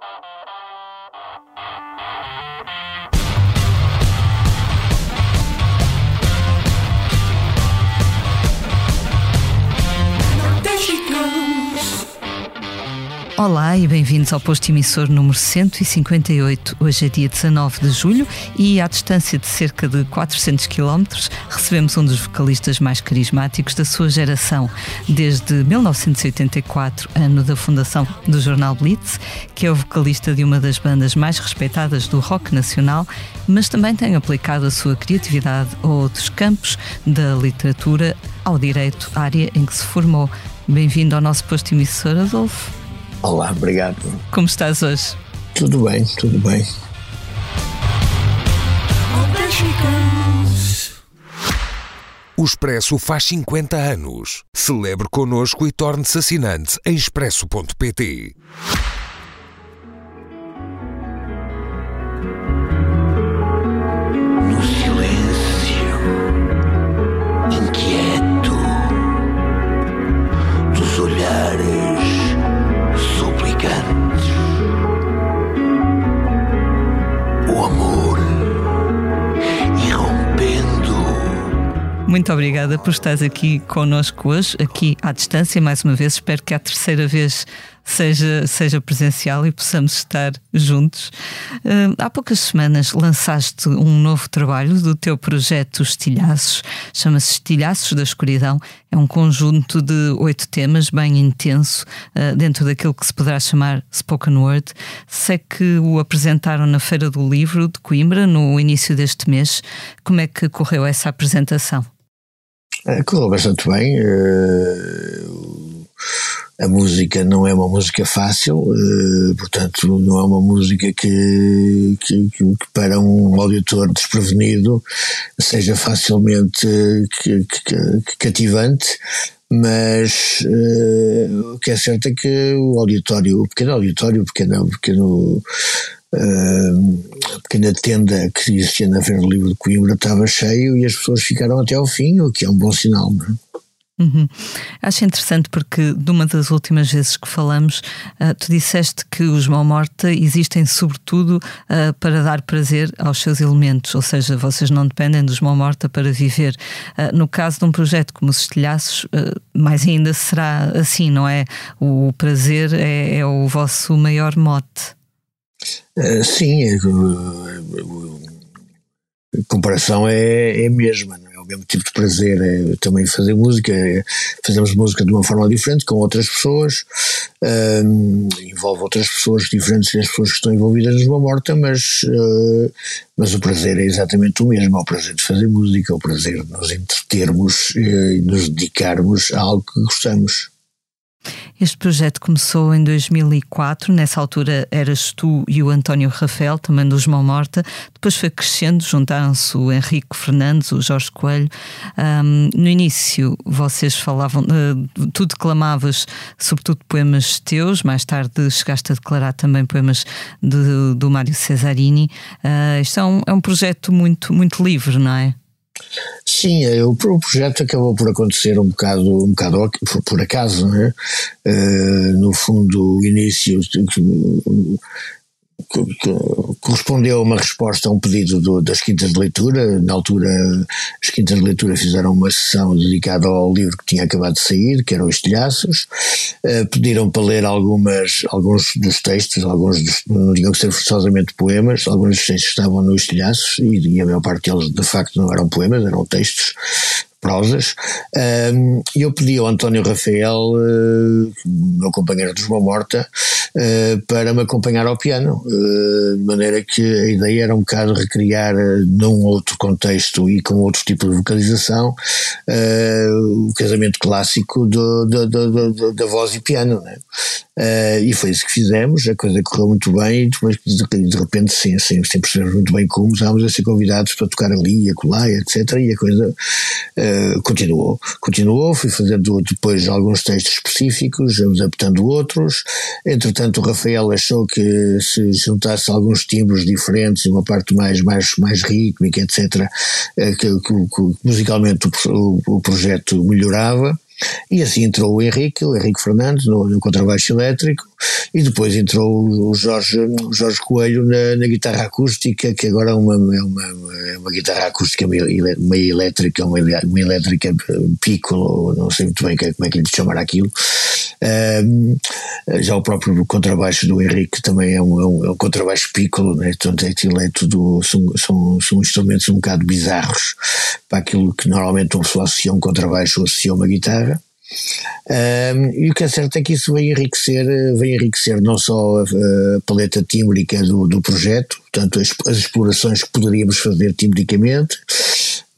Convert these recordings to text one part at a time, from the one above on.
Thank you. Olá e bem-vindos ao posto emissor número 158. Hoje é dia 19 de julho e, à distância de cerca de 400 km, recebemos um dos vocalistas mais carismáticos da sua geração, desde 1984, ano da fundação do jornal Blitz, que é o vocalista de uma das bandas mais respeitadas do rock nacional, mas também tem aplicado a sua criatividade a outros campos, da literatura ao direito, área em que se formou. Bem-vindo ao nosso posto emissor, Adolfo. Olá, obrigado. Como estás hoje? Tudo bem, tudo bem. O Expresso faz 50 anos. Celebre connosco e torne-se assinante em expresso.pt. Muito obrigada por estares aqui connosco hoje, aqui à distância, mais uma vez. Espero que a terceira vez seja, seja presencial e possamos estar juntos. Uh, há poucas semanas lançaste um novo trabalho do teu projeto Estilhaços, chama-se Estilhaços da Escuridão. É um conjunto de oito temas, bem intenso, uh, dentro daquilo que se poderá chamar spoken word. Sei que o apresentaram na Feira do Livro de Coimbra no início deste mês. Como é que correu essa apresentação? Uh, correu bastante bem. Uh, a música não é uma música fácil, uh, portanto, não é uma música que, que, que, para um auditor desprevenido seja facilmente cativante, mas uh, o que é certo é que o auditório, o pequeno auditório, o pequeno, pequeno Uh, a pequena tenda que existia na Feira do Livro de Coimbra estava cheio e as pessoas ficaram até ao fim, o que é um bom sinal. Não é? Uhum. Acho interessante porque de uma das últimas vezes que falamos, uh, tu disseste que os mão morta existem sobretudo uh, para dar prazer aos seus elementos, ou seja, vocês não dependem dos mão morta para viver. Uh, no caso de um projeto como os Estilhaços, mais ainda será assim, não é? O prazer é, é o vosso maior mote. Sim, a comparação é, é a mesma, não é? o mesmo tipo de prazer é também fazer música, é, fazemos música de uma forma diferente, com outras pessoas, um, envolve outras pessoas diferentes das pessoas que estão envolvidas numa morta, mas, uh, mas o prazer é exatamente o mesmo, é o prazer de fazer música, é o prazer de nos entretermos e nos dedicarmos a algo que gostamos. Este projeto começou em 2004, nessa altura eras tu e o António Rafael, também dos Mão Morta. Depois foi crescendo, juntaram-se o Henrique Fernandes, o Jorge Coelho. Um, no início vocês falavam, uh, tu declamavas sobretudo poemas teus, mais tarde chegaste a declarar também poemas de, do Mário Cesarini. Uh, isto é um, é um projeto muito, muito livre, não é? Sim, é, o, projeto acabou por acontecer um bocado, um bocado por, por acaso, né? Uh, no fundo, o início correspondeu a uma resposta a um pedido do, das Quintas de Leitura. Na altura, as Quintas de Leitura fizeram uma sessão dedicada ao livro que tinha acabado de sair, que eram Estilhaços. Uh, pediram para ler algumas, alguns dos textos, alguns dos, não tinham que ser forçosamente poemas, alguns dos textos estavam no Estilhaços, e, e a maior parte deles, de facto, não eram poemas, eram textos prosas, e eu pedi ao António Rafael, uh, meu companheiro de João Morta, uh, para me acompanhar ao piano, uh, de maneira que a ideia era um bocado recriar num outro contexto e com outro tipo de vocalização o casamento clássico do, do, do, da voz e piano, né? E foi isso que fizemos, a coisa correu muito bem, mas de, de repente, sim, sem, sem perceber muito bem como, estávamos a ser convidados para tocar ali, acolá, etc. E a coisa uh, continuou. Continuou, fui fazendo depois alguns textos específicos, adaptando outros. Entretanto, o Rafael achou que se juntasse alguns timbres diferentes e uma parte mais, mais, mais rítmica, etc., uh, que, que, que, musicalmente o, o, o projeto melhorava. E assim entrou o Henrique, o Henrique Fernandes, no, no contrabaixo elétrico, e depois entrou o Jorge, o Jorge Coelho na, na guitarra acústica, que agora é uma, é uma, é uma guitarra acústica meio, elétrica, uma, uma elétrica piccolo, não sei muito bem como é que lhe chamar aquilo. Um, já o próprio contrabaixo do Henrique também é um, é um, é um contrabaixo piccolo, né? Aquilo é tudo, são, são, são instrumentos um bocado bizarros para aquilo que normalmente uma pessoa associa um contrabaixo ou associa uma guitarra. Um, e o que é certo é que isso vem enriquecer, vem enriquecer não só a, a paleta tímbrica do, do projeto, portanto as, as, explorações que poderíamos fazer timbricamente,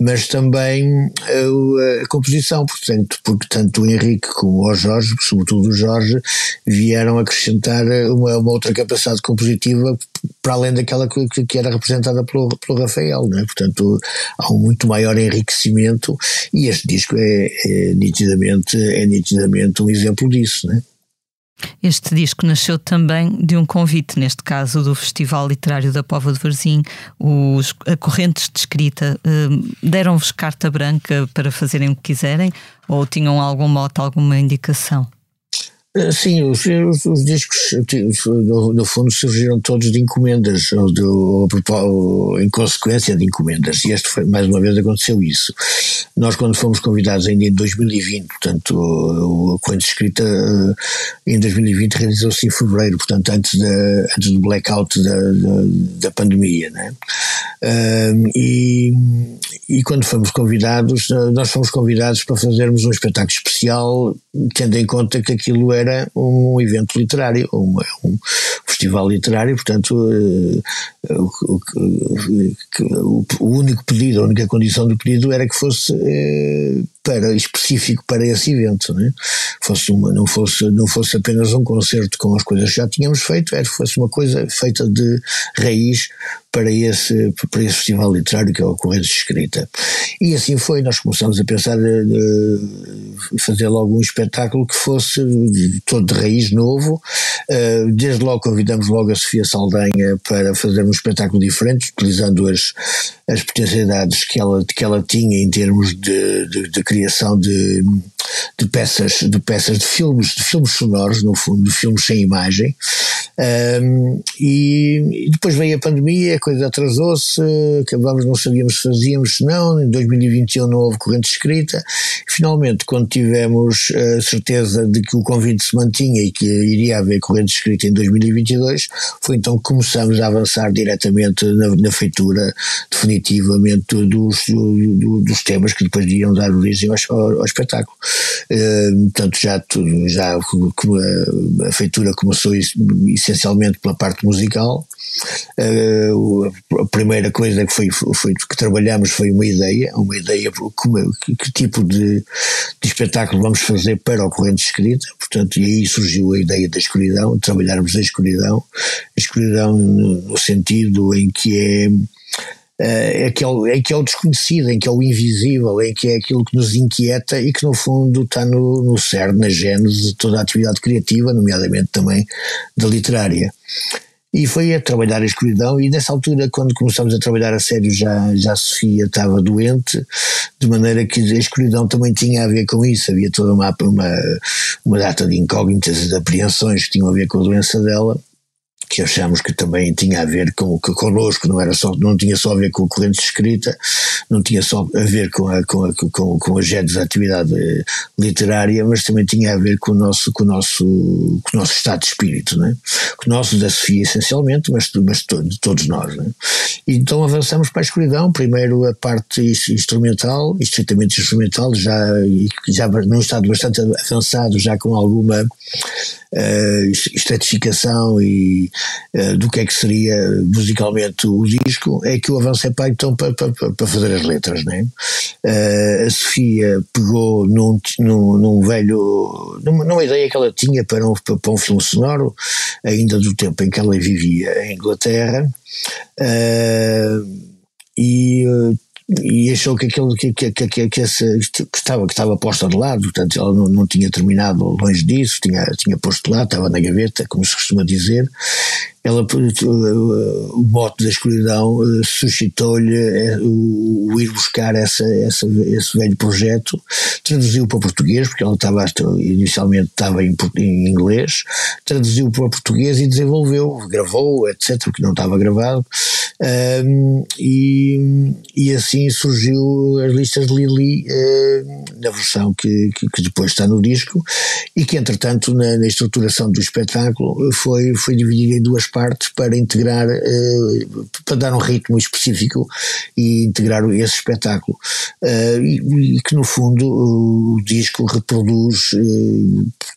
mas também a, a, composição, portanto, porque tanto o Henrique como o Jorge, sobretudo o Jorge, vieram acrescentar uma, uma outra capacidade compositiva para além daquela que, que era representada pelo, pelo Rafael, né? portanto há um muito maior enriquecimento e este disco é, é nitidamente, é nitidamente um exemplo disso, né? Este disco nasceu também de um convite, neste caso do Festival Literário da Pova de Varzim. Os correntes de escrita eh, deram-vos carta branca para fazerem o que quiserem ou tinham algum mote, alguma indicação? Eh, sim, os, os, os discos, no, fundo, surgiram todos de encomendas, ou, de, ou, em consequência de encomendas, e este foi, mais uma vez aconteceu isso. Nós, quando fomos convidados ainda em 2020, portanto, a corrente escrita eh, em 2020 realizou-se em fevereiro, portanto, antes, da, antes do blackout da, da, da pandemia, né? Um, e, e quando fomos convidados, nós fomos convidados para fazermos um espetáculo especial, tendo em conta que aquilo era era um evento literário, um, um festival literário, portanto, uh, o, o, o, único pedido, a única condição do pedido era que fosse uh, para, específico para esse evento, né? fosse uma, não, fosse, não fosse apenas um concerto com as coisas que já tínhamos feito, era fosse uma coisa feita de raiz para esse, para esse festival literário que é o Correntes de Escrita. E assim foi, nós começamos a pensar de fazer logo um espetáculo que fosse todo de raiz novo. Eh, desde logo convidamos logo a Sofia Saldanha para fazer um espetáculo diferente, utilizando as, as potencialidades que ela, que ela tinha em termos de, de, de criação de, de peças, de peças de filmes, de filmes sonoros, no fundo, de filmes sem imagem. Um, e, e, depois veio a pandemia, coisa atrasou-se, acabámos, não sabíamos se fazíamos, se não, em 2021 não houve corrente escrita. Finalmente, quando tivemos a certeza de que o convite se mantinha e que iria haver corrente escrita em 2022, foi então que começamos a avançar diretamente na, na feitura definitivamente dos, do, dos temas que depois iriam dar origem ao, ao, ao espetáculo. Uh, portanto, já, já a feitura começou essencialmente pela parte musical. Uh, a primeira coisa que foi, foi que trabalhamos foi uma ideia, uma ideia como, que, que tipo de, de, espetáculo vamos fazer para a corrente escrita, portanto, e aí surgiu a ideia da escuridão, trabalharmos a escuridão, a escuridão no, sentido em que é é, é, que é, o, é que é o desconhecido, em que é o invisível, em que é aquilo que nos inquieta e que no fundo está no, no cerne, na gênese de toda a atividade criativa, nomeadamente também da literária. E foi a trabalhar a escuridão, e nessa altura, quando começamos a trabalhar a sério, já, já a Sofia estava doente, de maneira que a escuridão também tinha a ver com isso. Havia toda uma, uma, uma data de incógnitas e de apreensões que tinham a ver com a doença dela que achamos que também tinha a ver com que connosco, não era só, não tinha só a ver com a corrente escrita, não tinha só a ver com a, com a, com, com a GEDES, a atividade literária, mas também tinha a ver com o nosso, com o nosso, com o nosso estado de espírito, né? Com o nosso da Sofia essencialmente, mas, mas de todos nós, né? Então avançamos para a escuridão, primeiro a parte instrumental, estritamente instrumental, já, já num estado bastante avançado, já com alguma uh, e uh, do que é que seria musicalmente o disco, é que eu avancei para então para, para, para fazer as letras, né? Uh, a Sofia pegou num, num, num velho, numa, numa, ideia que ela tinha para um, para um filme sonoro, ainda do tempo em que ela vivia em Inglaterra, e e achou que aquilo que, que, que, que, esse, que, estava, que estava posta de lado, portanto ela não, não tinha terminado longe disso, tinha, tinha posto lá, estava na gaveta, como se costuma dizer. Ela, o mote da escuridão suscitou-lhe o, ir buscar essa, essa, esse velho projeto, traduziu para português, porque ela estava inicialmente estava em, em inglês, traduziu para português e desenvolveu, gravou, etc., porque não estava gravado, um, e, e assim surgiu as listas de Lili uh, na versão que, que, que, depois está no disco e que entretanto na, na, estruturação do espetáculo foi, foi dividida em duas partes para integrar, uh, para dar um ritmo específico e integrar esse espetáculo uh, e, que no fundo o disco reproduz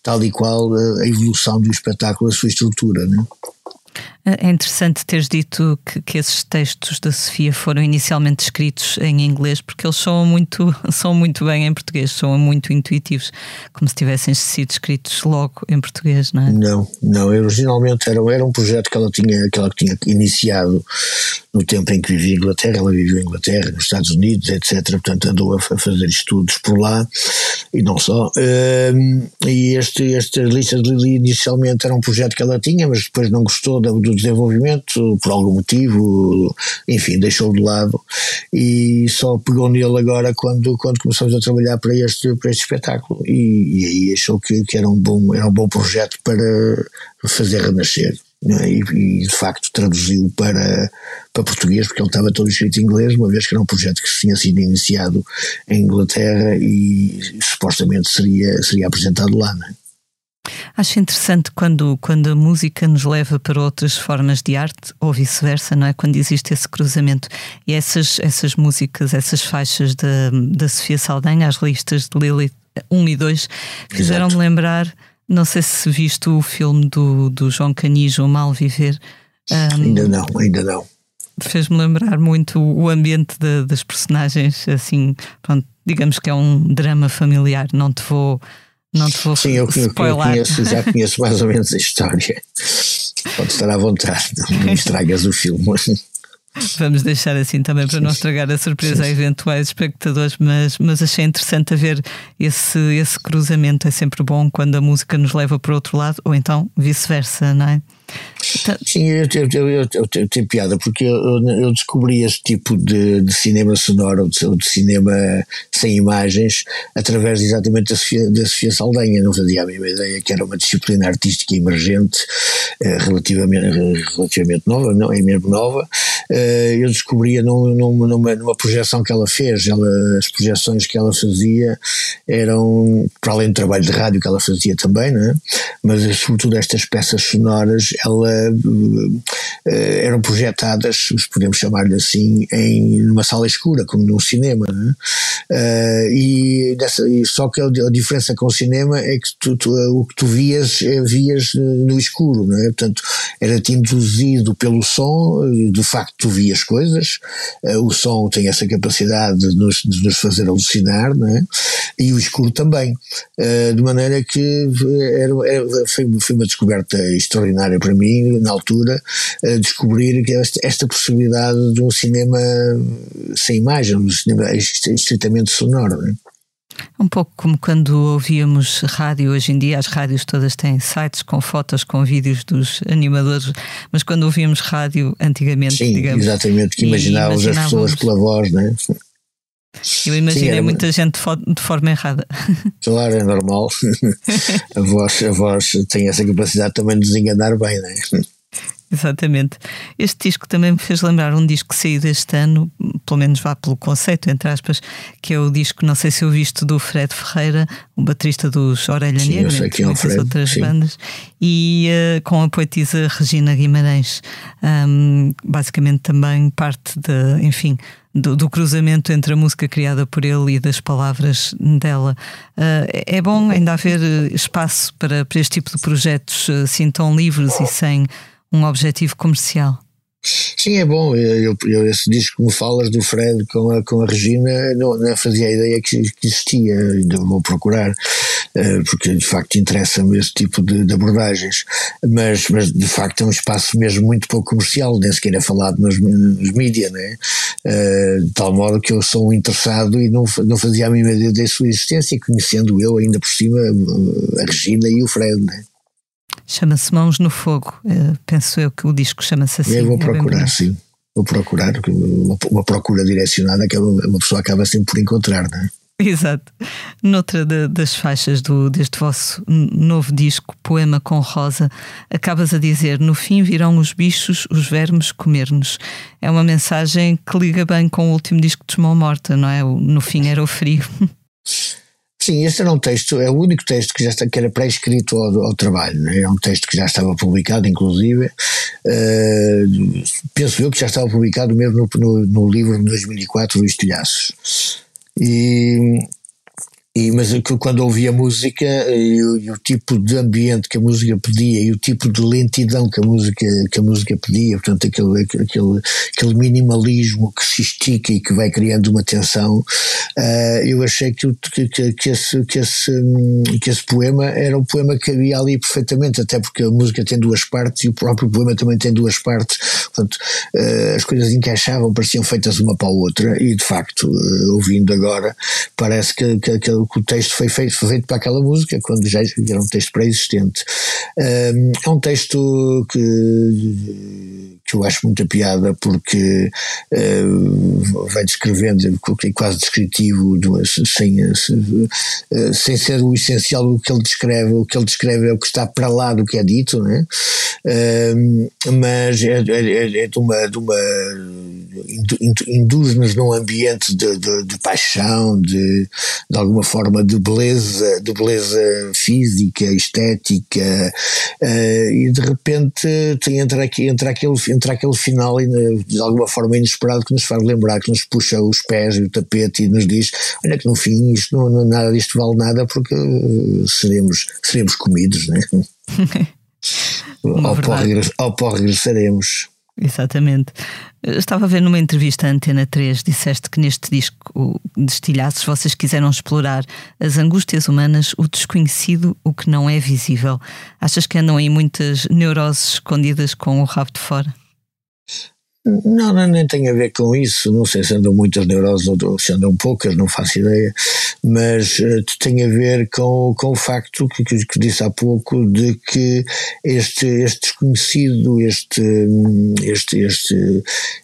tal e qual a evolução do espetáculo, a sua estrutura. Né? É interessante teres dito que, que, esses textos da Sofia foram inicialmente escritos em inglês, porque eles soam muito, soam muito bem em português, soam muito intuitivos, como se tivessem sido escritos logo em português, não é? Não, não, originalmente era, era um projeto que ela tinha, que ela tinha iniciado no tempo em que vivia em Inglaterra, ela viveu em Inglaterra, nos Estados Unidos, etc. Portanto, andou a, fazer estudos por lá e não só. e este, estas listas inicialmente era um projeto que ela tinha, mas depois não gostou do, do desenvolvimento, por algum motivo, enfim, deixou de lado e só pegou nele agora quando, quando começamos a trabalhar para este, para este espetáculo e, e aí achou que, que era, um bom, era um bom projeto para fazer renascer. É? E, e, de facto traduziu para, para português, porque ele estava todo escrito em inglês, uma vez que era um projeto que tinha sido iniciado em Inglaterra e supostamente seria, seria apresentado lá. Não é? Acho interessante quando, quando a música nos leva para outras formas de arte ou vice-versa, não é? Quando existe esse cruzamento. E essas, essas músicas, essas faixas da, da Sofia Saldanha, as listas de Lili 1 e 2, fizeram-me lembrar, não sei se viste o filme do, do João Canijo, O Mal Viver. Um, ainda não, ainda não. Fez-me lembrar muito o ambiente de, das personagens, assim, pronto, digamos que é um drama familiar, não te vou não te vou Sim, eu, eu, eu conheço, já conheço mais ou menos a história. Pode estar à vontade, não estragas o filme. Vamos deixar assim também para não estragar a surpresa a eventuais espectadores, mas, mas achei interessante haver esse, esse cruzamento. É sempre bom quando a música nos leva para outro lado, ou então vice-versa, não é? Então, Sim, eu, eu, eu, eu, tenho piada porque eu, descobri este tipo de, de cinema sonoro, de, de, cinema sem imagens, através exatamente da Sofia, da Sofia Saldanha. Não fazia a mesma ideia que era uma disciplina artística emergente, eh, relativamente, relativamente nova, não é mesmo nova. Eh, eu descobria num, numa, numa projeção que ela fez, ela, as projeções que ela fazia eram, para além do trabalho de rádio que ela fazia também, não é? mas sobretudo estas peças sonoras ela, eh, eram projetadas, podemos chamar-lhe assim, em uma sala escura, como num cinema. Uh, e, dessa, só que a, diferença com o cinema é que tu, tu, o que tu vias, eh, vias no escuro, não é? Portanto, era-te induzido pelo som, de facto tu vias coisas, o som tem essa capacidade de nos, de nos fazer alucinar, não é? E o escuro também. De maneira que era, era, foi, foi uma descoberta extraordinária para mim, na altura, descobrir que esta, esta possibilidade de um cinema sem imagem, um cinema estritamente sonoro. Né? Um pouco como quando ouvíamos rádio, hoje em dia as rádios todas têm sites com fotos, com vídeos dos animadores, mas quando ouvíamos rádio antigamente, Sim, digamos. Exatamente, que imaginávamos, as pessoas pela voz, né? Eu imaginei Sim, muita gente de forma errada. Claro, é normal. a, voz, a voz tem essa capacidade também de nos enganar bem, não é? Exatamente. Este disco também me fez lembrar um disco que saiu deste ano, pelo menos vá pelo conceito, entre aspas, que é o disco, não sei se ouviste, do Fred Ferreira, o baterista dos Orelha sim, Negra, que é Fred, outras sim. bandas, e uh, com a poetisa Regina Guimarães. Um, basicamente também parte de, enfim, do, do, cruzamento entre a música criada por ele e das palavras dela. Uh, é bom ainda haver espaço para, para este tipo de projetos assim tão livres e sem um objetivo comercial. Sim, é bom. Eu, eu, esse disco que me falas do Fred com a, com a Regina, não, não fazia ideia que, que existia, ainda vou procurar, porque de facto interessa-me esse tipo de, de, abordagens. Mas, mas de facto é um espaço mesmo muito pouco comercial, nem sequer é falado nos, nos mídias, né? Uh, de tal modo que eu sou um interessado e não, não fazia a mínima ideia da sua existência, conhecendo eu ainda por cima a Regina e o Fred, né? Chama-se Mãos no Fogo. Uh, penso eu que o disco chama-se assim. Eu vou procurar, sim. Vou procurar, uma, uma procura direcionada que uma pessoa acaba sempre por encontrar, não é? Exato. Noutra de, das faixas do, deste vosso novo disco, Poema com Rosa, acabas a dizer: No fim virão os bichos, os vermes comer-nos. É uma mensagem que liga bem com o último disco de Mão Morta, não é? No fim era o frio. Sim, este era um texto, é o único texto que já está, que era pré-escrito ao, ao, trabalho, né? é um texto que já estava publicado, inclusive, uh, penso eu que já estava publicado mesmo no, no, no livro de 2004, Luís Telhaços. E, e, mas quando ouvi a música e o, e o, tipo de ambiente que a música pedia e o tipo de lentidão que a música, que a música pedia, portanto aquele, aquele, aquele minimalismo que se estica e que vai criando uma tensão, uh, eu achei que, que, que, esse, que, esse, que esse poema era um poema que havia ali perfeitamente, até porque a música tem duas partes e o próprio poema também tem duas partes, portanto uh, as coisas encaixavam, pareciam feitas uma para a outra e de facto, uh, ouvindo agora, parece que, que, que que o texto foi feito, foi feito para aquela música, quando já era um texto pré-existente. É um texto que, que eu acho muita piada porque uh, vai descrevendo, é quase descritivo, sem, sem ser o essencial o que ele descreve, o que ele descreve é o que está para lá do que é dito, né? Um, mas é, é, é de uma, de uma induz-nos num ambiente de, de, de paixão, de, de alguma forma de beleza, de beleza física, estética, uh, e de repente entra, aqui, entra, aquele, entra aquele final de alguma forma inesperado que nos faz lembrar, que nos puxa os pés e o tapete e nos diz: olha que no fim isto não, não nada disto vale nada porque uh, seremos, seremos comidos, né? ao, pó, ao pó regressaremos. Exatamente. Estava a ver numa entrevista à Antena 3, disseste que neste disco de estilhaços vocês quiseram explorar as angústias humanas, o desconhecido, o que não é visível. Achas que andam aí muitas neuroses escondidas com o rabo de fora? Não, não, nem tem a ver com isso. Não sei se andam muitas neuroses ou se andam poucas, não faço ideia. Mas uh, tem a ver com, com o facto que, que, que, disse há pouco de que este, este desconhecido, este, este, este,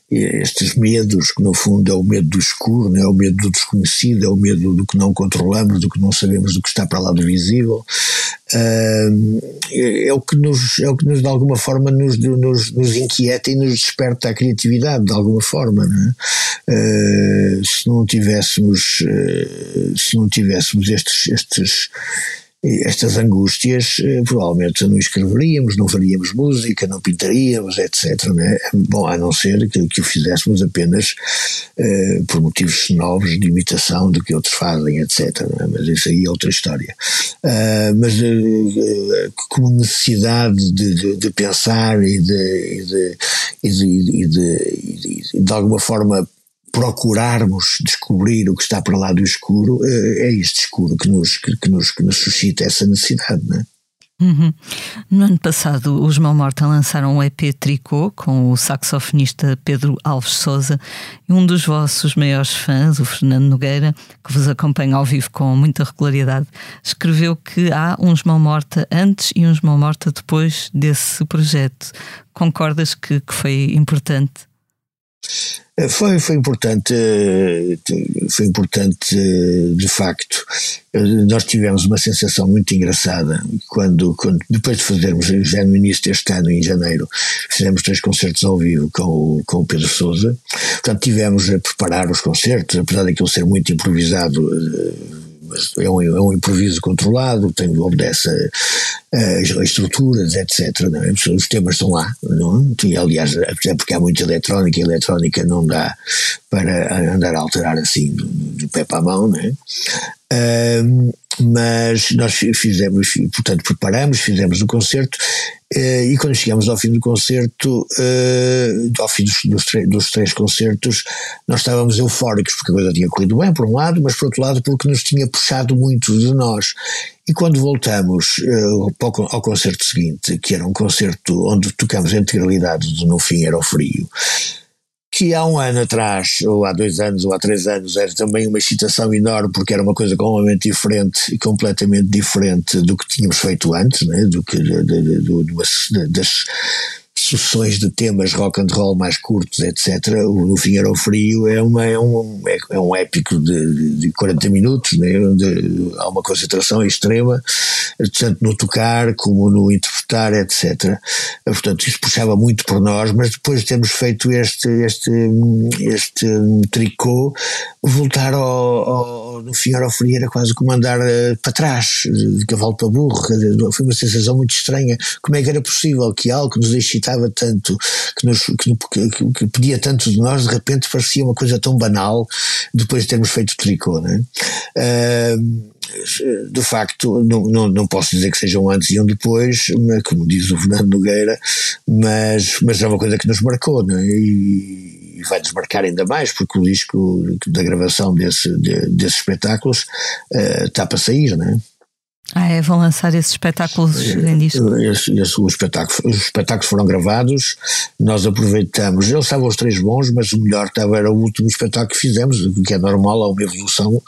estes medos, que no fundo é o medo do escuro, é o medo do desconhecido, é o medo do que não controlamos, do que não sabemos, do que está para lá do visível, uh, é, o que nos, é o que nos de alguma forma nos, nos, nos inquieta e nos desperta a criatividade de alguma forma, uh, se não tivéssemos, uh, se não tivéssemos estes, estes estas angústias, eh, provavelmente não escreveríamos, não faríamos música, não pintaríamos, etc. Né? Bom, a não ser que, que o fizéssemos apenas uh, por motivos novos de imitação do que outros fazem, etc. Né? Mas isso aí é outra história. Uh, mas uh, como necessidade de, de, de pensar e de, e de, e de, e de, de alguma forma procurarmos descobrir o que está para lá do escuro, eh, é este escuro que nos, que, que nos, que nos suscita essa necessidade, não é? Uhum. No ano passado, os Mão Morta lançaram um EP Tricô com o saxofonista Pedro Alves Souza e um dos vossos maiores fãs, o Fernando Nogueira, que vos acompanha ao vivo com muita regularidade, escreveu que há uns Mão Morta antes e uns Mão Morta depois desse projeto. Concordas que, que foi importante? Foi, foi importante, foi importante de facto. Nós tivemos uma sensação muito engraçada quando, quando depois de fazermos, já no início deste ano, em janeiro, fizemos três concertos ao vivo com o, com o Pedro Souza. Portanto, tivemos a preparar os concertos, apesar daquilo ser muito improvisado é um, é um improviso controlado, tem, obedece a, estruturas, etc. Não é? Os temas estão lá, não? É? E, aliás, até porque há muita eletrónica, e eletrónica não dá para andar a alterar assim do, do pé para a mão, não é? Um, mas nós fizemos, portanto, preparamos, fizemos o concerto e quando chegamos ao fim do concerto, uh, ao fim dos, dos, dos, três concertos, nós estávamos eufóricos porque a coisa tinha corrido bem, por um lado, mas por outro lado porque nos tinha puxado muito de nós. E quando voltamos uh, ao concerto seguinte, que era um concerto onde tocamos a integralidade do No Fim Era o Frio, que há um ano atrás, ou há dois anos, ou há três anos, era também uma excitação enorme, porque era uma coisa completamente diferente e completamente diferente do que tínhamos feito antes, né? do que de, de, de, das sucessões de temas rock and roll mais curtos, etc. O No Fim Era o Frio é, uma, é, um, é, é um épico de, de 40 minutos, né? onde há uma concentração extrema, tanto no tocar como no interpretar, etc. Portanto, isso puxava muito por nós, mas depois de termos feito este, este, este tricô, voltar ao, ao, frio era quase como andar uh, para trás, de cavalo para burro, foi uma sensação muito estranha. Como é que era possível que algo que nos excitava tanto, que, nos, que, que, que pedia tanto de nós, de repente parecia uma coisa tão banal depois de termos feito tricô, né? Uh, de facto, não, não, não posso dizer que seja um antes e um depois, como diz o Fernando Nogueira, mas, mas é uma coisa que nos marcou, não é? E, e vai desmarcar ainda mais, porque o disco da gravação desse, de, desses espetáculos uh, está para sair, não é? Ah, é, vão lançar esses espetáculos em disco? Esse, esse, o espetáculo, os espetáculos foram gravados, nós aproveitamos, eles estavam os três bons, mas o melhor estava, era o último espetáculo que fizemos, o que é normal, há uma evolução,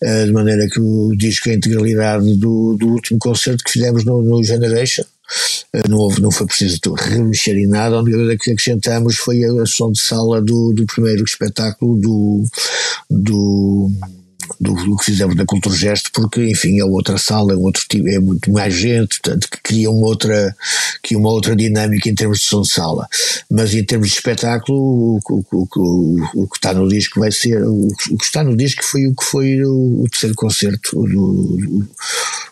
eh, de maneira que o disco é a integralidade do, do último concerto que fizemos no, no Generation, eh, não, houve, não foi preciso remexer em nada, a única coisa que acrescentamos foi a som de sala do, do primeiro espetáculo do, do do, do, que fizemos na Cultura Gesto, porque, enfim, é outra sala, é, outro tipo, é muito mais gente, portanto, cria uma outra, que uma outra dinâmica em termos de som de sala. Mas em termos de espetáculo, o, o, o, o que está no disco vai ser, o, que está no disco foi o que foi o, terceiro concerto, do,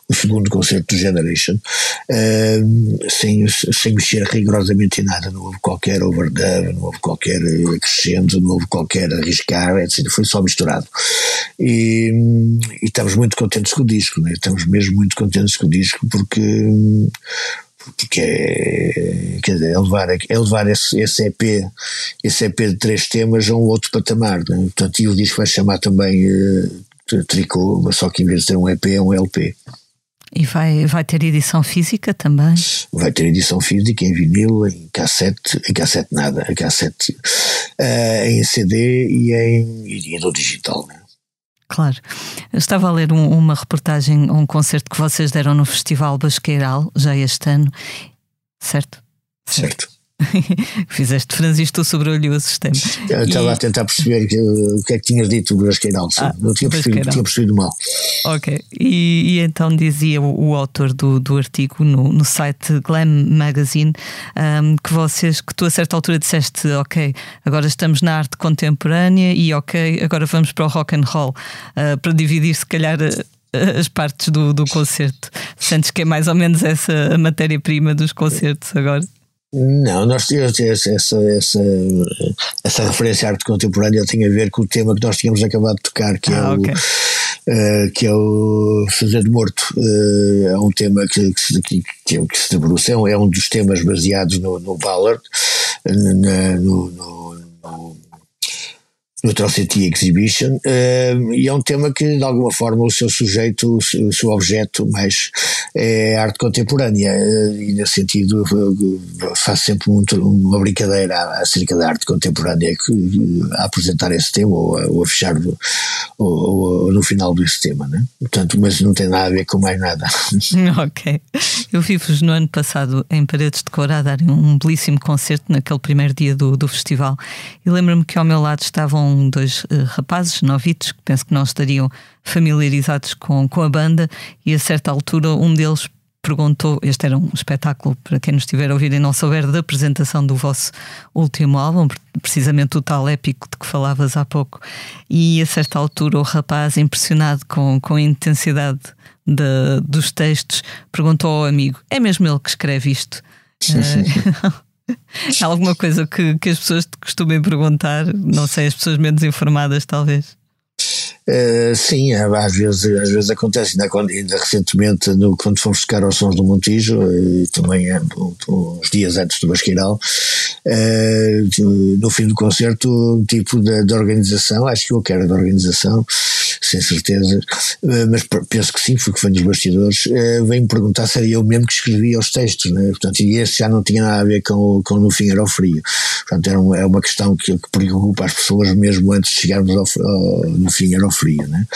o segundo concerto do Generation, uh, sem, sem mexer rigorosamente em nada, não houve qualquer overdub, não houve qualquer acrescento, não houve qualquer arriscar, etc. Foi só misturado. E, e estamos muito contentes com o disco, né? estamos mesmo muito contentes com o disco porque porque é, quer dizer, é levar, é levar esse, esse, EP, esse EP de três temas a um outro patamar. Né? Portanto, e o disco vai chamar também uh, Tricô, mas só que em vez de ter um EP é um LP. E vai, vai ter edição física também? Vai ter edição física em vinil, em cassete, em cassete nada, em cassete, uh, em CD e em, e no digital. Né? Claro. Eu estava a ler um, uma reportagem, um concerto que vocês deram no Festival Basqueiral, já este ano, certo? Certo. Fizeste franziste o sobrolho o sistema. Eu estava e... a tentar perceber que, o que é que tinhas dito do Basqueiral, ah, não tinha percebido, tinha percebido mal. Ok, e, e então dizia o, o, autor do, do artigo no, no site Glam Magazine um, que vocês, que tu a certa altura disseste, ok, agora estamos na arte contemporânea e ok, agora vamos para o rock and roll, uh, para dividir se calhar as partes do, do concerto. Sentes que é mais ou menos essa a matéria-prima dos concertos agora? Não, nós tínhamos essa, essa, essa, referência à arte contemporânea tem a ver com o tema que nós tínhamos acabado de tocar, que é ah, é okay. o. Uh, que é o Fazer de Morto. Uh, é um tema que, que, que, que, se debruça, é um dos temas baseados no, no Ballard, na, no, no no Atrocity Exhibition, uh, e é um tema que, de alguma forma, o seu sujeito, o seu objeto mais é arte contemporânea, uh, e nesse sentido faço sempre muito uma brincadeira acerca da arte contemporânea que, a apresentar esse tema ou a, ou a fechar do, ou, ou, no final desse tema, né? portanto, mas não tem nada a ver com mais nada. ok. Eu vi-vos no ano passado em Paredes de Cor a darem um belíssimo concerto naquele primeiro dia do, do festival e lembro-me que ao meu lado estavam dois uh, rapazes novitos que penso que não estariam familiarizados com, com a banda e a certa altura um deles perguntou, este era um espetáculo para quem nos estiver a ouvir e não souber da apresentação do vosso último álbum, precisamente o tal épico de que falavas há pouco, e a certa altura o rapaz, impressionado com, com a intensidade de, dos textos, perguntou ao amigo: é mesmo ele que escreve isto? Sim, sim. Há alguma coisa que, que as pessoas te costumem perguntar? Não sei, as pessoas menos informadas, talvez. Uh, sim, é, às vezes, às vezes acontece, ainda, ainda recentemente no, quando fomos tocar aos Sons do Montijo, e também é, uns dias antes do Basqueiral, no fim do concerto, tipo de, organização, acho que eu quero da organização, sem certeza, mas penso que sim, porque foi nos bastidores, veio-me perguntar se era eu mesmo que escrevia os textos, né? Portanto, e esse já não tinha nada a ver com, com No Fim Era o Frio. Portanto, era um, é uma questão que, que preocupa as pessoas mesmo antes de chegarmos ao, ao, No Fim Era o Frio, né?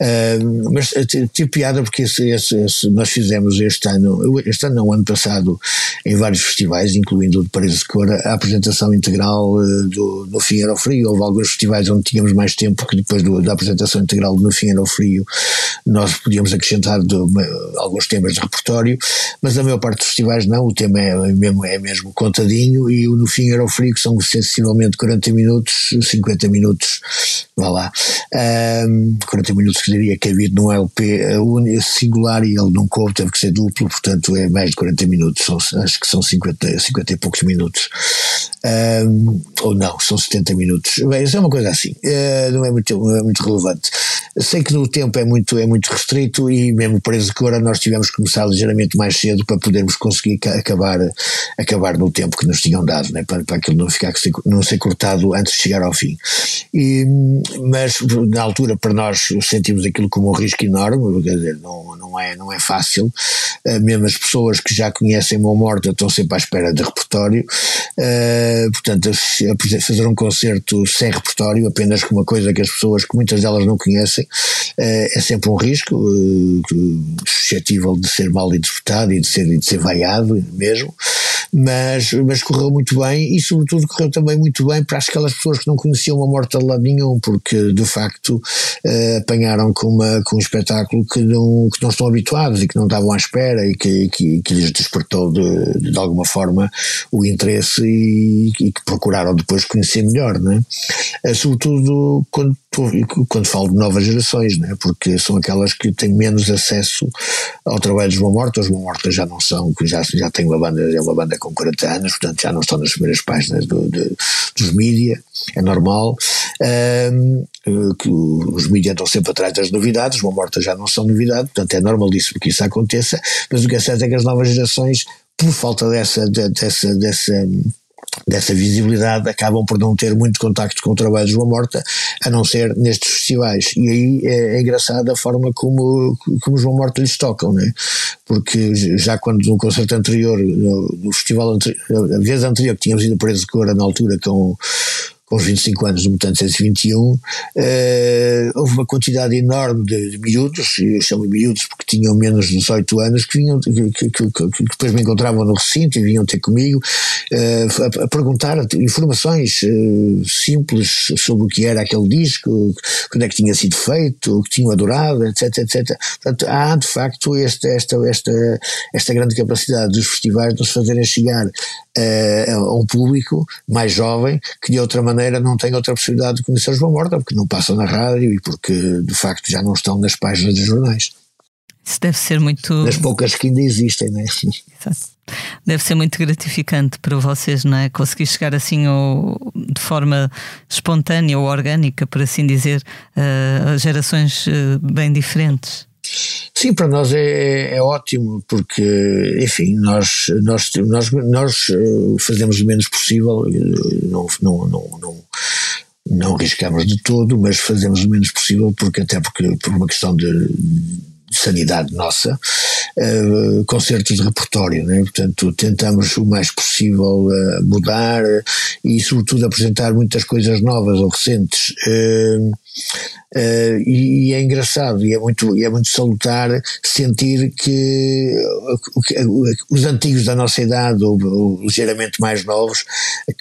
Uh, mas tive piada porque esse, esse, esse, nós fizemos este ano, este ano não, ano passado, em vários festivais, incluindo o de Paris de Cora, a apresentação integral uh, do No Fim Era o Frio. Houve alguns festivais onde tínhamos mais tempo que depois do, da apresentação integral do No Fim Era o Frio nós podíamos acrescentar de, alguns temas de repertório, mas a maior parte dos festivais não, o tema é mesmo, é mesmo contadinho e o No Fim Era o Frio, que são sensivelmente 40 minutos, 50 minutos, vá lá, um, 40 minutos que que havia no LP singular e ele não coube, teve que ser duplo, portanto é mais de 40 minutos, são, acho que são 50, 50 e poucos minutos. Ou não, são 70 minutos. Bem, isso é uma coisa assim, uh, não, é muito, não é muito relevante. Sei que no tempo é muito, é muito restrito e mesmo preso que agora nós tivemos que começar ligeiramente mais cedo para podermos conseguir acabar, acabar no tempo que nos tinham dado, né? para, para aquilo não, ficar, não ser cortado antes de chegar ao fim. E, mas na altura para nós sentimos aquilo como um risco enorme, quer dizer, não, não, é, não é fácil, uh, mesmo as pessoas que já conhecem Mão Morta estão sempre à espera de repertório, uh, portanto fazer um concerto sem repertório, apenas com uma coisa que as pessoas, que muitas delas não conhecem, uh, é sempre um risco, suscetível de ser mal interpretado e de ser, de ser vaiado mesmo, mas, mas correu muito bem e sobretudo correu também muito bem para aquelas pessoas que não conheciam a morte de lado nenhum, porque de facto uh, apanharam com, uma, com um espetáculo que não, que não estão habituados e que não estavam à espera e que, que, que lhes despertou de, de alguma forma o interesse e, e que procuraram depois conhecer melhor, né? Uh, sobretudo quando, quando falo de novas gerações, né? porque são aquelas que têm menos acesso ao trabalho de João Morta, os João Morta já não são, já, já tem uma banda, é uma banda com 40 anos, portanto já não estão nas primeiras páginas do, de, dos mídia, é normal. Um, que os mídias estão sempre atrás das novidades, uma morta já não são novidade, portanto é normalíssimo que isso aconteça, mas o que é certo é que as novas gerações, por falta dessa, dessa, dessa dessa visibilidade acabam por não ter muito contacto com o trabalho de João Morta, a não ser nestes festivais. E aí é, é engraçada a forma como, como João Morta lhes tocam, né? porque já quando no concerto anterior, no, no festival anterior, a vez anterior que tínhamos ido para de Cora na altura com com os 25 anos do Mutante 121, uh, houve uma quantidade enorme de, de miúdos, eu chamo miúdos porque tinham menos de 18 anos, que, vinham, que, que, que, que depois me encontravam no recinto e vinham ter comigo uh, a, a, perguntar informações uh, simples sobre o que era aquele disco, quando é que tinha sido feito, o que tinham adorado, etc, etc. Portanto, há de facto esta, esta, esta, esta grande capacidade dos festivais de nos fazerem chegar a um público mais jovem que de outra maneira não tem outra possibilidade de conhecer João Morta, porque não passam na rádio e porque de facto já não estão nas páginas dos jornais. Isso deve ser muito. Das poucas que ainda existem, não é? Exato. Deve ser muito gratificante para vocês, não é? Conseguir chegar assim ou, de forma espontânea ou orgânica, por assim dizer, a gerações eh, bem diferentes. Sim, para nós é, é, ótimo, porque, enfim, nós, nós, nós, nós eh, fazemos o menos possível, eh, não, não, não, não, não arriscamos de todo, mas fazemos o menos possível, porque até porque por uma questão de sanidade nossa, uh, concertos de repertório, né? portanto tentamos o mais possível uh, mudar e sobretudo apresentar muitas coisas novas ou recentes. Uh, Uh, e, é engraçado e é muito, e é muito salutar sentir que, os antigos da nossa idade, ou, ou, ligeiramente mais novos,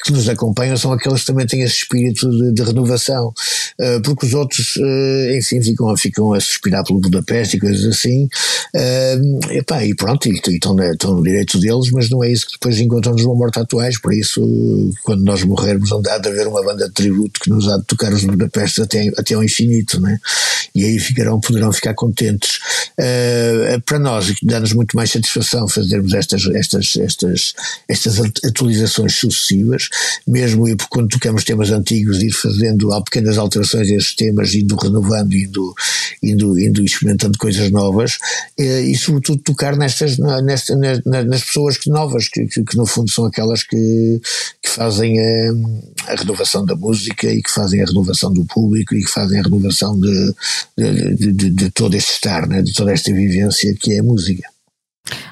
que nos acompanham, são aqueles que também têm esse espírito de, de renovação, uh, porque os outros, uh, enfim, ficam, ficam a suspirar pelo Budapeste e coisas assim, epá, e pronto, e, e estão, no direito deles, mas não é isso que depois encontram nos morte atuais, por isso, quando nós morrermos, há de haver uma banda de tributo que nos há de tocar os Budapeste até, até ao infinito, né? e aí ficarão, poderão ficar contentes. Uh, para nós, dá-nos muito mais satisfação fazermos estas, estas, estas, estas atualizações sucessivas mesmo e quando tocamos temas antigos, ir fazendo pequenas alterações a esses temas, indo renovando, indo, indo, indo experimentando coisas novas, eh, e sobretudo tocar nestas, nestas, nas pessoas novas, que, que, que, no fundo são aquelas que, que fazem a, a, renovação da música e que fazem a renovação do público e que fazem a renovação de, de, de, de, de todo este estar, né, de toda esta vivência que é a música.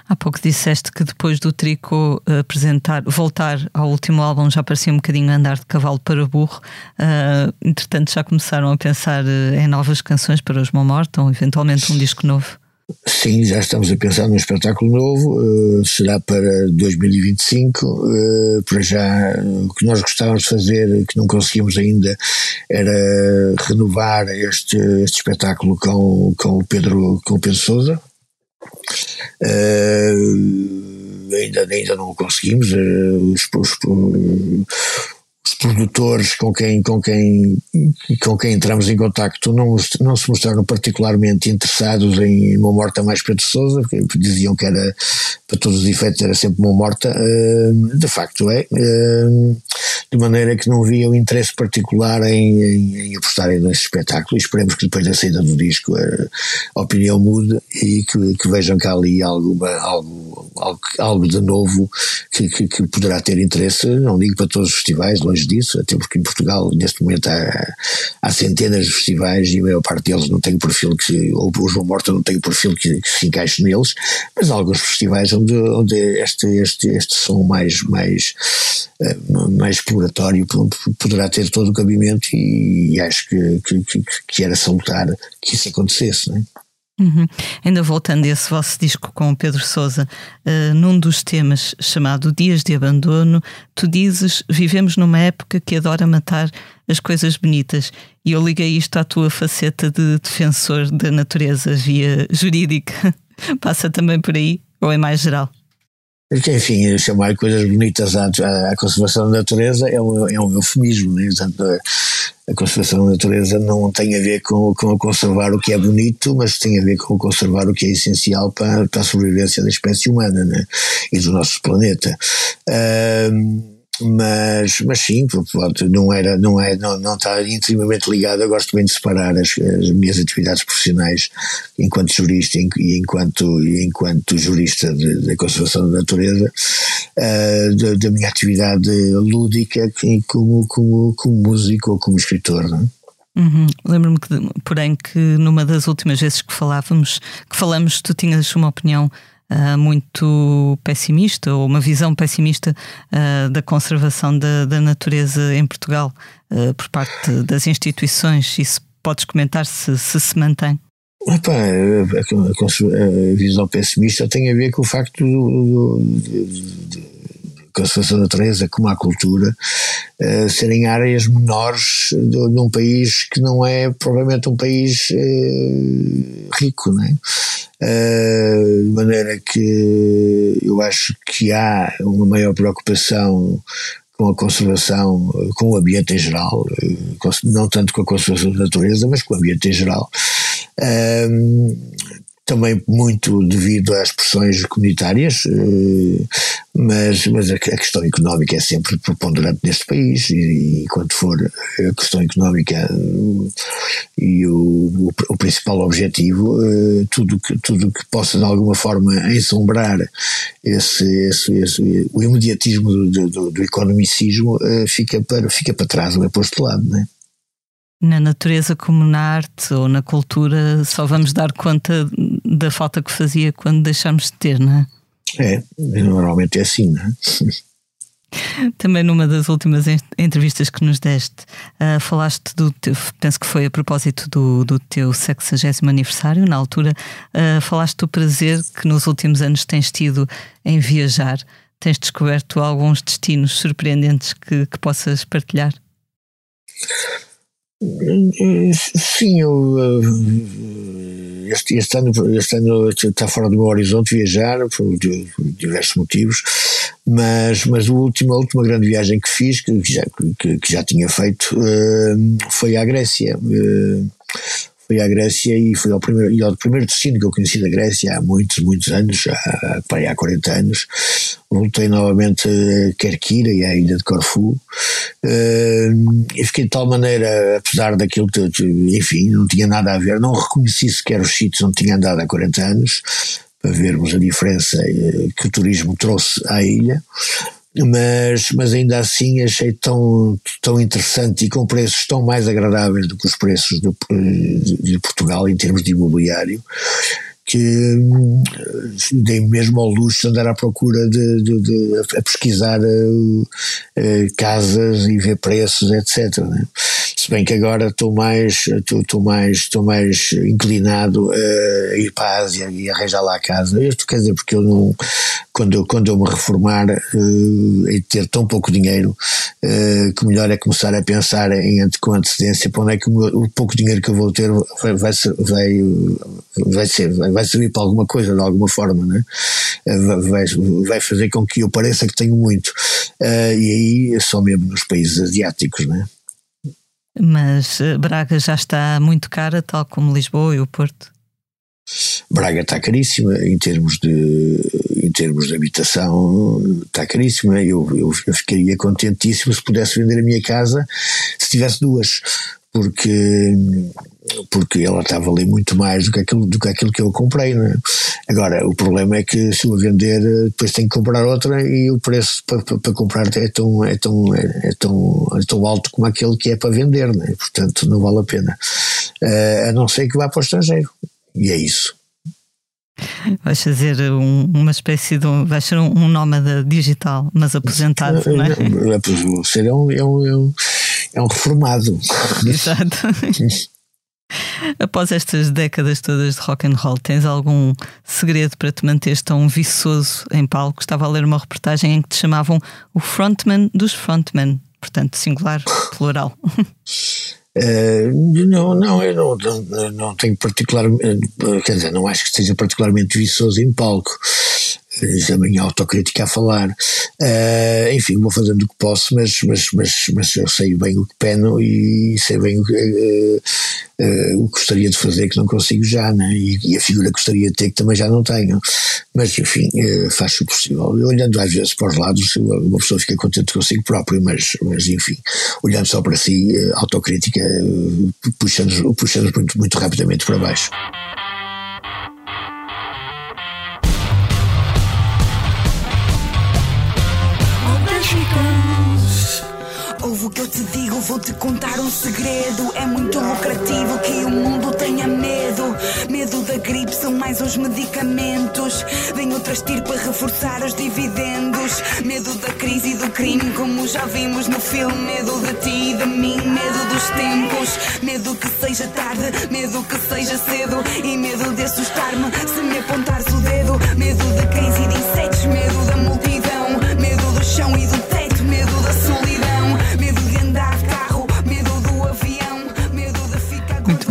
Há pouco disseste que depois do Trico uh, apresentar, voltar ao último álbum já parecia um bocadinho andar de cavalo para burro. Uh, entretanto, já começaram a pensar uh, em novas canções para os ou eventualmente um disco novo? Sim, já estamos a pensar num espetáculo novo, será para 2025. para já, o que nós gostávamos de fazer, que não conseguimos ainda, era renovar este, este espetáculo com, com o Pedro, com o Pedro Souza, Uh, ainda, ainda não conseguimos. Uh, os, os, os produtores com quem, com quem, com quem entramos em contacto não, não se mostraram particularmente interessados em uma morta mais preguiçosa, porque diziam que era, para todos os efeitos, era sempre uma morta. De facto é. De maneira que não via o interesse particular em, em, em apostarem nesse espetáculo. E esperemos que depois da saída do disco a opinião mude e que, que vejam cá ali alguma, algo, algo, algo de novo que, que, que poderá ter interesse. Não digo para todos os festivais, longe disso, até porque em Portugal neste momento há, há centenas de festivais e a maior parte deles não tem o perfil que, ou o João Morta não tem o perfil que, que, se encaixe neles, mas há alguns festivais onde, onde este, este, este som mais, mais, eh, mais exploratório poderá ter todo o cabimento e, acho que, que, que, era salutar que isso acontecesse, não é? Uhum. Ainda voltando a esse vosso disco com o Pedro Sousa, uh, num dos temas chamado Dias de Abandono, tu dizes: Vivemos numa época que adora matar as coisas bonitas. E eu liguei isto à tua faceta de defensor da natureza via jurídica. Passa também por aí ou é mais geral? Enfim, chamar coisas bonitas à, à, conservação da natureza é um, é um eufemismo, né? Portanto, a conservação da natureza não tem a ver com, com conservar o que é bonito, mas tem a ver com conservar o que é essencial para, para a sobrevivência da espécie humana né? e do nosso planeta. Um, mas, mas sim, pronto, não era, não é, não, não está intimamente ligado. Eu gosto bem de separar as, as minhas atividades profissionais enquanto jurista e enquanto, enquanto jurista da conservação da natureza uh, da, minha atividade lúdica como, como, como músico ou como escritor. Não é? Uhum. Lembro-me porém, que numa das últimas vezes que falávamos, que falamos, tu tinhas uma opinião uh, muito pessimista ou uma visão pessimista uh, da conservação da, da, natureza em Portugal uh, por parte das instituições. Isso podes comentar se se, se mantém? Epá, a, a, visão pessimista tem a ver com o facto do, do, de, conservação da natureza como a cultura uh, serem áreas menores de, de, um país que não é provavelmente um país uh, rico, não é? Uh, de maneira que eu acho que há uma maior preocupação com a conservação, com o ambiente em geral, não tanto com a conservação da natureza, mas com o ambiente em geral também muito devido às pressões comunitárias, eh, mas, mas a questão económica é sempre preponderante neste país e, enquanto for a questão económica eh, e o, o, principal objetivo, eh, tudo que, tudo que possa de alguma forma ensombrar esse, esse, esse o imediatismo do, do, do economicismo fica para, fica para trás ou é posto de lado, não é? Na natureza como na arte ou na cultura, só vamos dar conta da falta que fazia quando deixamos de ter, não é? É, normalmente é assim, não é? Também numa das últimas entrevistas que nos deste, uh, falaste do teu, penso que foi a propósito do, do teu 60 aniversário, na altura, uh, falaste do prazer que nos últimos anos tens tido em viajar. Tens descoberto alguns destinos surpreendentes que, que possas partilhar? Sim, eu, eh, este, este, ano, este ano está fora do meu horizonte viajar, por diversos motivos, mas, mas a, última, a última grande viagem que fiz, que já, que, que já tinha feito, eh, foi à Grécia. Fui à Grécia e fui ao primeiro, e ao primeiro destino que eu conheci da Grécia há muitos, muitos anos, há, há 40 anos. Voltei novamente a Kerkira e à ilha de Corfu. Uh, e fiquei de tal maneira, apesar daquilo que, enfim, não tinha nada a ver, não reconheci sequer os sítios onde tinha andado há 40 anos, para vermos a diferença eh, que o turismo trouxe à ilha mas, mas ainda assim achei tão, tão interessante e com preços tão mais agradáveis do que os preços de, de Portugal em termos de imobiliário que hum, dei mesmo ao luxo de andar à procura de, de, de a pesquisar uh, uh, casas e ver preços, etc. Né? Se bem que agora estou mais, estou mais, estou mais inclinado a ir para a Ásia e arranjar lá a casa. Isto quer dizer, porque eu não, quando, quando eu me reformar uh, e ter tão pouco dinheiro, uh, que melhor é começar a pensar em, com antecedência para onde é que o, meu, o pouco dinheiro que eu vou ter vai, vai, vai, vai ser, vai, vai servir para alguma coisa, de alguma forma, né? vai, vai fazer com que eu pareça que tenho muito. E aí só mesmo nos países asiáticos, né? Mas Braga já está muito cara, tal como Lisboa e o Porto? Braga está caríssima em termos de, em termos de habitação, está caríssima. Eu, eu, eu ficaria contentíssimo se pudesse vender a minha casa se tivesse duas, porque porque ela estava ali muito mais do que aquilo, do que, aquilo que eu comprei. Né? Agora, o problema é que se eu a vender, depois tenho que comprar outra e o preço para, para, para comprar é tão, é, tão, é, tão, é tão alto como aquele que é para vender, né? portanto não vale a pena. Uh, a não ser que vá para o estrangeiro. E é isso. Vais fazer um, uma espécie de. Um, vais ser um, um nómada digital, mas aposentado, não é? Ser é um, é um, é um reformado. Exato. Após estas décadas todas de rock and roll, tens algum segredo para te manteres tão viçoso em palco? Estava a ler uma reportagem em que te chamavam o frontman dos frontmen, portanto, singular, plural. Uh, não, não, eu não, não, não tenho particular, eh, quer dizer, não acho que esteja particularmente viçoso em palco minha autocrítica a falar. Uh, enfim, vou fazendo o que posso, mas, mas, mas, mas eu sei bem o que peno e sei bem o que, uh, uh, o que gostaria de fazer que não consigo já, né? e, e, a figura que gostaria de ter que também já não tenho. Mas, enfim, faço o possível. Olhando às vezes para os lados, uma pessoa fica contente consigo próprio, mas, mas enfim, olhando só para si, autocrítica puxa-nos puxa muito, muito rapidamente para baixo. Ouve o que eu te digo, vou-te contar um segredo. É muito lucrativo que o mundo tenha medo. Medo da gripe são mais uns medicamentos. Vem outras tir para reforçar os dividendos. Medo da crise e do crime, como já vimos no filme. Medo de ti e de mim, medo dos tempos. Medo que seja tarde, medo que seja cedo. E medo de assustar-me se me apontares o dedo. Medo da crise e de insetos, medo da multidão. Medo do chão e do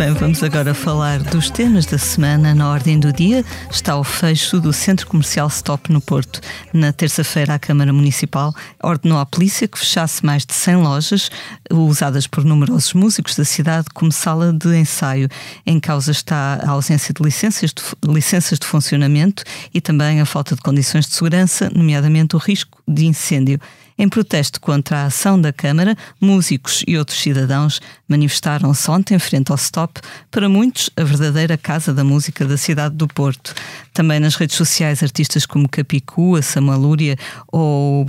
Bem, vamos agora falar dos temas da semana. Na ordem do dia está o fecho do Centro Comercial Stop no Porto. Na terça-feira, a Câmara Municipal ordenou à polícia que fechasse mais de 100 lojas usadas por numerosos músicos da cidade como sala de ensaio. Em causa está a ausência de licenças de, licenças de funcionamento e também a falta de condições de segurança, nomeadamente o risco de incêndio. Em protesto contra a ação da Câmara, músicos e outros cidadãos manifestaram-se ontem frente ao Stop, para muitos a verdadeira casa da música da cidade do Porto. Também nas redes sociais, artistas como Capicu, a Samalúria ou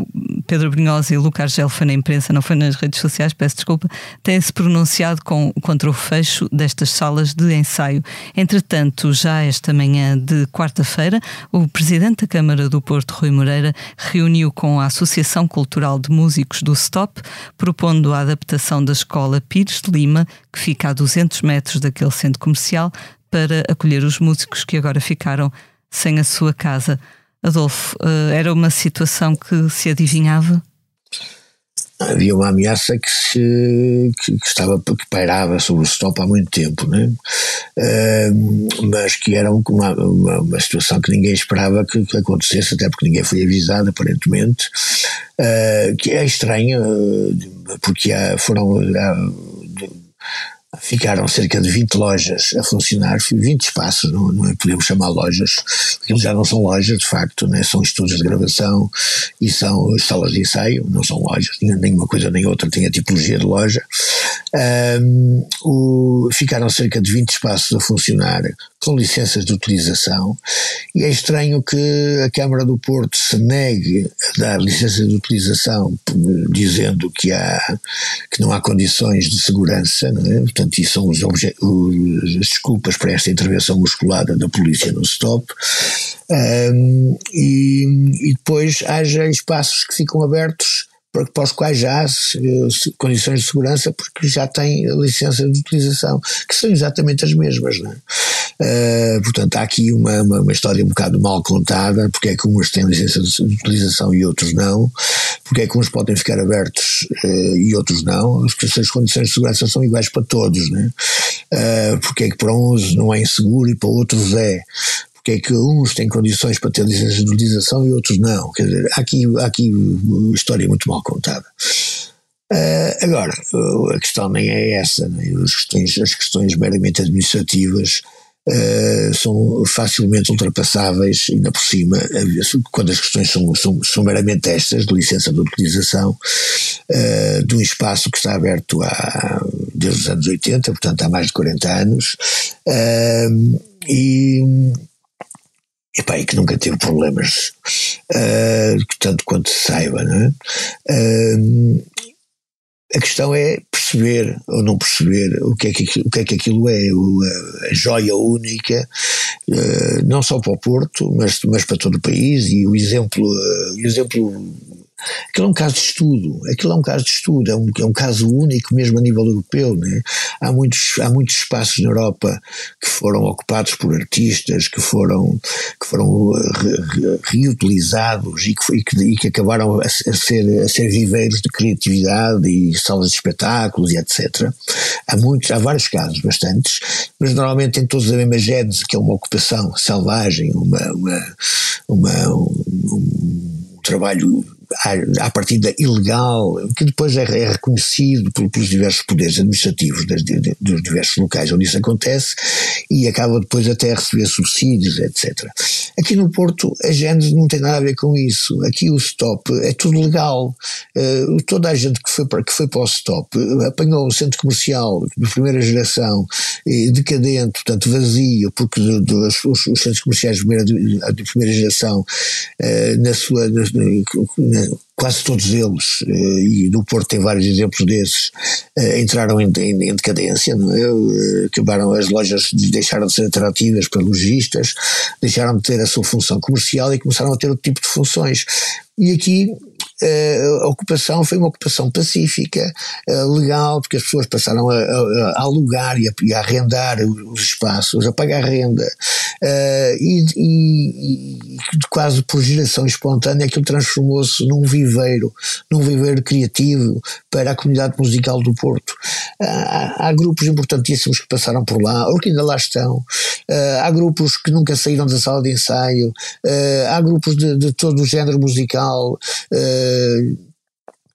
Pedro Brunhosa e Lucas Argel foi na imprensa, não foi nas redes sociais, peço desculpa, têm-se pronunciado com, contra o fecho destas salas de ensaio. Entretanto, já esta manhã de quarta-feira, o presidente da Câmara do Porto, Rui Moreira, reuniu com a Associação Cultural de Músicos do Stop, propondo a adaptação da escola Pires de Lima, que fica a 200 metros daquele centro comercial, para acolher os músicos que agora ficaram sem a sua casa. Adolfo, eh, era uma situação que se adivinhava? havia uma ameaça que, se, que, que, estava, que pairava sobre o stop há muito tempo, né? Uh, mas que era uma, uma, uma, situação que ninguém esperava que, que, acontecesse, até porque ninguém foi avisado, aparentemente, uh, que é estranho, uh, porque foram. Ficaram cerca de 20 lojas a funcionar, 20 espaços, não, não é, podemos chamar lojas, aquilo já não são lojas, de facto, né? são estúdios de gravação e são salas de ensaio, não são lojas, nem uma coisa nem outra tem a tipologia de loja. Um, o, ficaram cerca de 20 espaços a funcionar com licenças de utilização e é estranho que a Câmara do Porto se negue a dar licença de utilização dizendo que, há, que não há condições de segurança, não é? portanto isso são os, as desculpas para esta intervenção musculada da polícia no stop um, e, e depois haja espaços que ficam abertos para os quais já há condições de segurança porque já têm licença de utilização, que são exatamente as mesmas. Não é? Uh, portanto, há aqui uma, uma, uma, história um bocado mal contada, porque é que uns têm licença de utilização e outros não, porque é que uns podem ficar abertos uh, e outros não, porque as condições de segurança são iguais para todos, né? Uh, porque é que para uns não é inseguro e para outros é porque é que uns têm condições para ter licença de utilização e outros não. Quer dizer, há aqui, há aqui uma história muito mal contada. Uh, agora, a questão nem é essa, né? as, questões, as questões meramente administrativas uh, são facilmente ultrapassáveis, ainda por cima, quando as questões são, são, são meramente estas, de licença de utilização, uh, de um espaço que está aberto há, desde os anos 80, portanto há mais de 40 anos, e Epá, e que nunca teve problemas, uh, tanto quanto se saiba, não é? Uh, a questão é perceber ou não perceber o que é que, o que, é que aquilo é, a joia única, uh, não só para o Porto, mas, mas para todo o país, e o exemplo, o exemplo Aquilo é um caso de estudo, aquilo é um caso de estudo, é um, é um caso único mesmo a nível europeu. Né? Há, muitos, há muitos espaços na Europa que foram ocupados por artistas, que foram, que foram eh, re, re, reutilizados e que, e, que, e que, acabaram a, a, ser, a ser viveiros de criatividade e salas de espetáculos e etc. Há muitos, há vários casos, bastantes, mas normalmente tem todos a mesma gênese, que é uma ocupação selvagem, uma, uma, uma um, um trabalho à, partida ilegal, que depois é, é reconhecido pelos diversos poderes administrativos das, de, dos diversos locais onde isso acontece e acaba depois até a receber subsídios, etc. Aqui no Porto a Gênesis não tem nada a ver com isso. Aqui o stop é tudo legal. Uh, toda a gente que foi, para, que foi para o stop apanhou um centro comercial de primeira geração, eh, decadente, portanto vazio, porque os, os, centros comerciais de primeira, de primeira geração, uh, na sua. Na, na, quase todos eles, eh, e no Porto tem vários exemplos desses, eh, entraram em, em, em decadência, é? Eh, acabaram as lojas, deixaram de ser atrativas para lojistas, deixaram de ter a sua função comercial e começaram a ter outro tipo de funções. E aqui a ocupação foi uma ocupação pacífica, legal, porque as pessoas passaram a, a, a alugar e a, e a, arrendar os espaços, a pagar renda, e, e, e quase por geração espontânea aquilo transformou-se num viveiro, num viveiro criativo para a comunidade musical do Porto. Há, há grupos importantíssimos que passaram por lá, ou que ainda lá estão, há grupos que nunca saíram da sala de ensaio, há grupos de, de todo o género musical,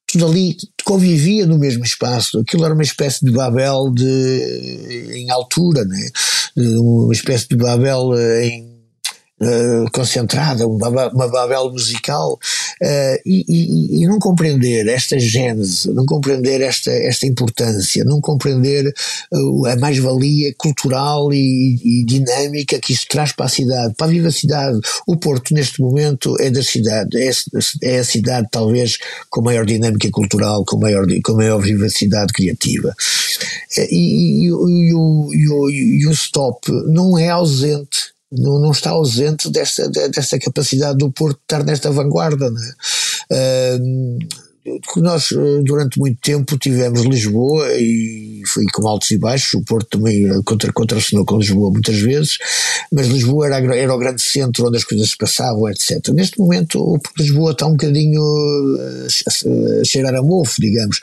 tudo ali convivia no mesmo espaço. Aquilo era uma espécie de Babel de, em altura, né? uma espécie de Babel em Uh, concentrada, uma, uma Babel musical, uh, e, e, e, não compreender esta gênese, não compreender esta, esta importância, não compreender uh, a mais-valia cultural e, e, dinâmica que isso traz para a cidade, para a vivacidade. O Porto, neste momento, é da cidade, é, é a cidade, talvez, com maior dinâmica cultural, com maior, com maior vivacidade criativa. E, e, o, e o stop não é ausente não, não está ausente desta, desta capacidade do Porto de estar nesta vanguarda. Não é? Uh, nós eh, durante muito tempo tivemos Lisboa e foi com altos e baixos, o Porto também eh, contra, contracenou com Lisboa muitas vezes, mas Lisboa era, era o grande centro onde as coisas se passavam, etc. Neste momento Lisboa está um bocadinho eh, a cheirar a mofo, digamos.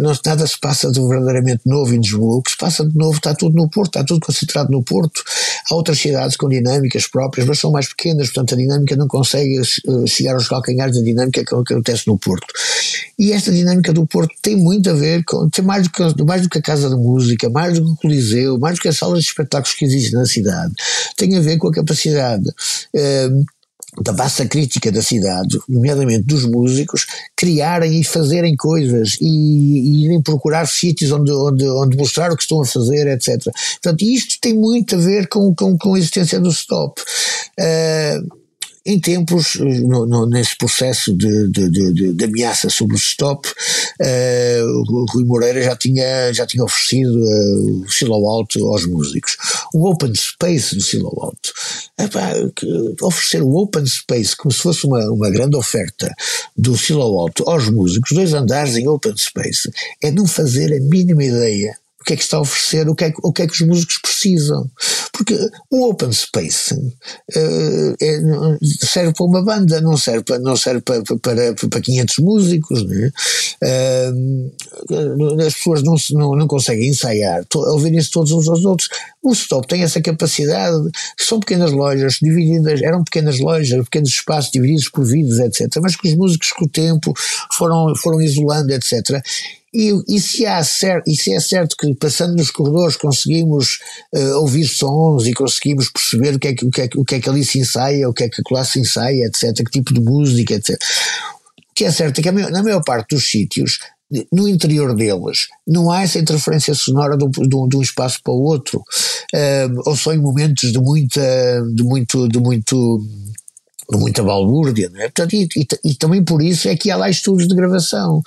Não, nada se passa de verdadeiramente novo em Lisboa. O que se passa de novo está tudo no Porto, está tudo concentrado no Porto. Há outras cidades com dinâmicas próprias, mas são mais pequenas, portanto a dinâmica não consegue chegar aos calcanhares da dinâmica que acontece no Porto. E esta dinâmica do Porto tem muito a ver com, tem mais do que, mais do que a Casa de Música, mais do que o Coliseu, mais do que as salas de espetáculos que existem na cidade. Tem a ver com a capacidade. Uh, da massa crítica da cidade, nomeadamente dos músicos, criarem e fazerem coisas e, e irem procurar sítios onde, onde, onde mostrar o que estão a fazer, etc. Portanto, isto tem muito a ver com, com, com a existência do stop. Uh, em tempos, no, no, nesse processo de, de, de, de, ameaça sobre o stop, uh, Rui Moreira já tinha, já tinha oferecido uh, o silo alto aos músicos. O open space do silo alto. oferecer o open space como se fosse uma, uma grande oferta do silo alto aos músicos, dois andares em open space, é não fazer a mínima ideia que é que está a oferecer, o que é, o que, é que os músicos precisam. Porque o open space uh, é, serve para uma banda, não serve para, não serve para, para, para 500 músicos. Né? Uh, as pessoas não, não, não conseguem ensaiar, ouvirem-se todos uns aos outros. O Stop tem essa capacidade, são pequenas lojas divididas, eram pequenas lojas, pequenos espaços divididos por vidas, etc. Mas que os músicos com o tempo foram, foram isolando, etc. E, e, se há certo, e se é certo que passando nos corredores conseguimos uh, ouvir sons e conseguimos perceber o que, é que, o, que é, o que é que ali se ensaia, o que é que lá se ensaia, etc., que tipo de música, etc. O que é certo é que na maior parte dos sítios no interior deles não há essa interferência sonora de um, de um espaço para o outro uh, ou só em momentos de muita de muito de muito muita balbúrdia, não é? Portanto, e, e, e, também por isso é que há lá estudos de gravação.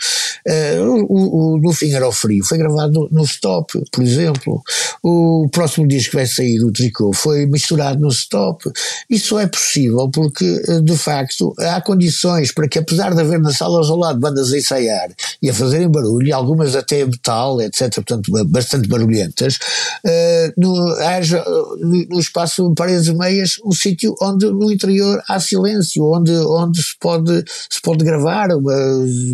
Uh, o, do Finger ao Frio foi gravado no Stop, por exemplo. O próximo disco que vai sair, o Tricô, foi misturado no Stop. Isso é possível porque, eh, de facto, há condições para que, apesar de haver nas salas ao lado bandas a ensaiar e a fazerem barulho, algumas até metal, etc., portanto, bastante barulhentas, uh, no, haja no, espaço paredes meias um sítio onde no interior há silêncio, onde, onde se, pode, se pode gravar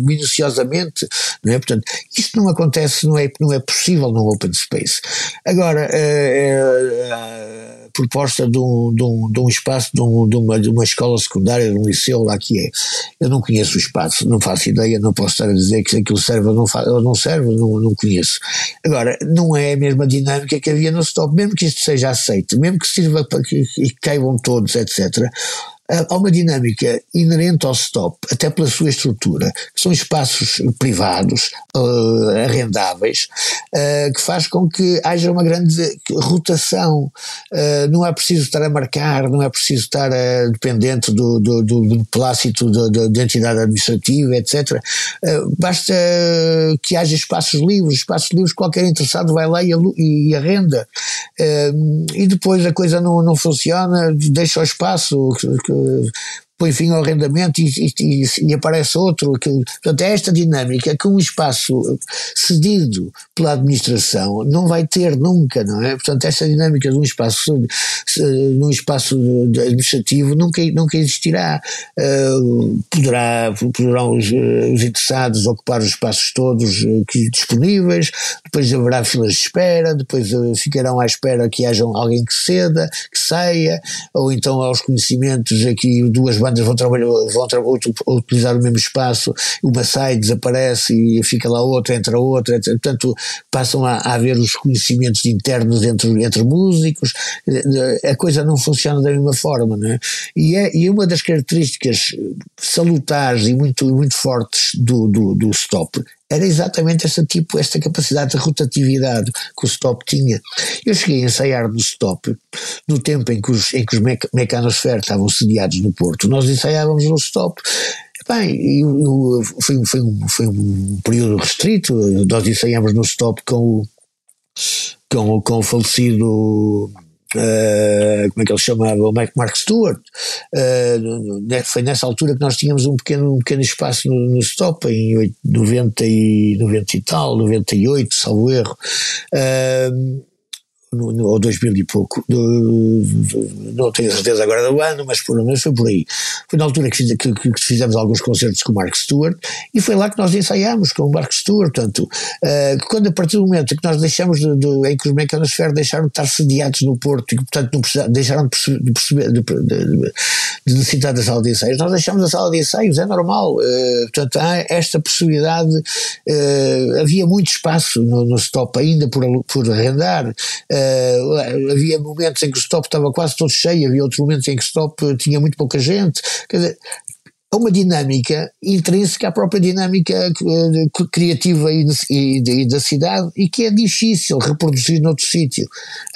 minuciosamente, não é? Portanto, isto não acontece, não é, não é possível no open space. Agora, uh, a proposta de um, de um, de um espaço, de, um, de, uma, de uma escola secundária, de um liceu, lá que é, eu não conheço o espaço, não faço ideia, não posso estar a dizer que aquilo serve ou não, não serve, não, não conheço. Agora, não é a mesma dinâmica que havia no stop, mesmo que isto seja aceito, mesmo que sirva para que, que caibam todos, etc há uma dinâmica inerente ao stop, até pela sua estrutura, que são espaços privados, uh, arrendáveis, uh, que faz com que haja uma grande rotação. Uh, não é preciso estar a marcar, não é preciso estar dependente do, do, do, do plácito da entidade administrativa, etc. basta que haja espaços livres, espaços livres, qualquer interessado vai lá e, e arrenda. e depois a coisa não, não funciona, deixa o espaço. Que, Oh. Põe fim ao arrendamento e, e, e, aparece outro. Que, portanto, é esta dinâmica que um espaço cedido pela administração não vai ter nunca, não é? Portanto, esta dinâmica de um espaço, num espaço administrativo nunca, nunca existirá. Uh, poderá, poderão os, os, interessados ocupar os espaços todos uh, disponíveis, depois haverá filas de espera, depois ficarão à espera que haja alguém que ceda, que saia, ou então aos conhecimentos aqui duas bandas vão, trabalhar, vão tra utilizar o mesmo espaço, uma sai, desaparece e fica lá outra, entra outra, etc. portanto passam a, a haver os conhecimentos internos entre, entre músicos, a coisa não funciona da mesma forma, não é? E, é, e uma das características salutares e muito, muito fortes do, do, do stop era exatamente esta tipo, esta capacidade de rotatividade que o stop tinha. Eu cheguei a ensaiar no stop no tempo em que os, em que os mec mecanosferos estavam sediados no Porto. Nós ensaiávamos no stop Bem, eu, eu, foi, foi, um, foi um período restrito, nós ensaiámos no stop com o, com, com o falecido Uh, como é que ele chamava, o Mark Stewart, uh, foi nessa altura que nós tínhamos um pequeno, um pequeno espaço no, no stop, em 90 e, 90 e tal, 98, salvo erro. Uh, no, no, ou 2000 e pouco, do, do, não tenho certeza agora do ano, mas pelo menos foi por aí. Foi na altura que, fiz, que, que, fizemos alguns concertos com o Mark Stewart e foi lá que nós ensaiámos com o Mark Stewart. Portanto, uh, quando a partir do momento que nós deixamos de, de, em que os mecanosferos deixaram de estar sediados no Porto e, portanto, não deixaram de perceber, de, de, de, necessitar da sala de ensaios, nós deixamos a sala de ensaios, é normal. Uh, portanto, há esta possibilidade, uh, havia muito espaço no, no stop ainda por, por arrendar. Uh, havia momentos em que o stop estava quase todo cheio, havia outros momentos em que o stop tinha muito pouca gente. Quer dizer, é uma dinâmica intrínseca à própria dinâmica eh, criativa e, e, e, da cidade e que é difícil reproduzir noutro sítio.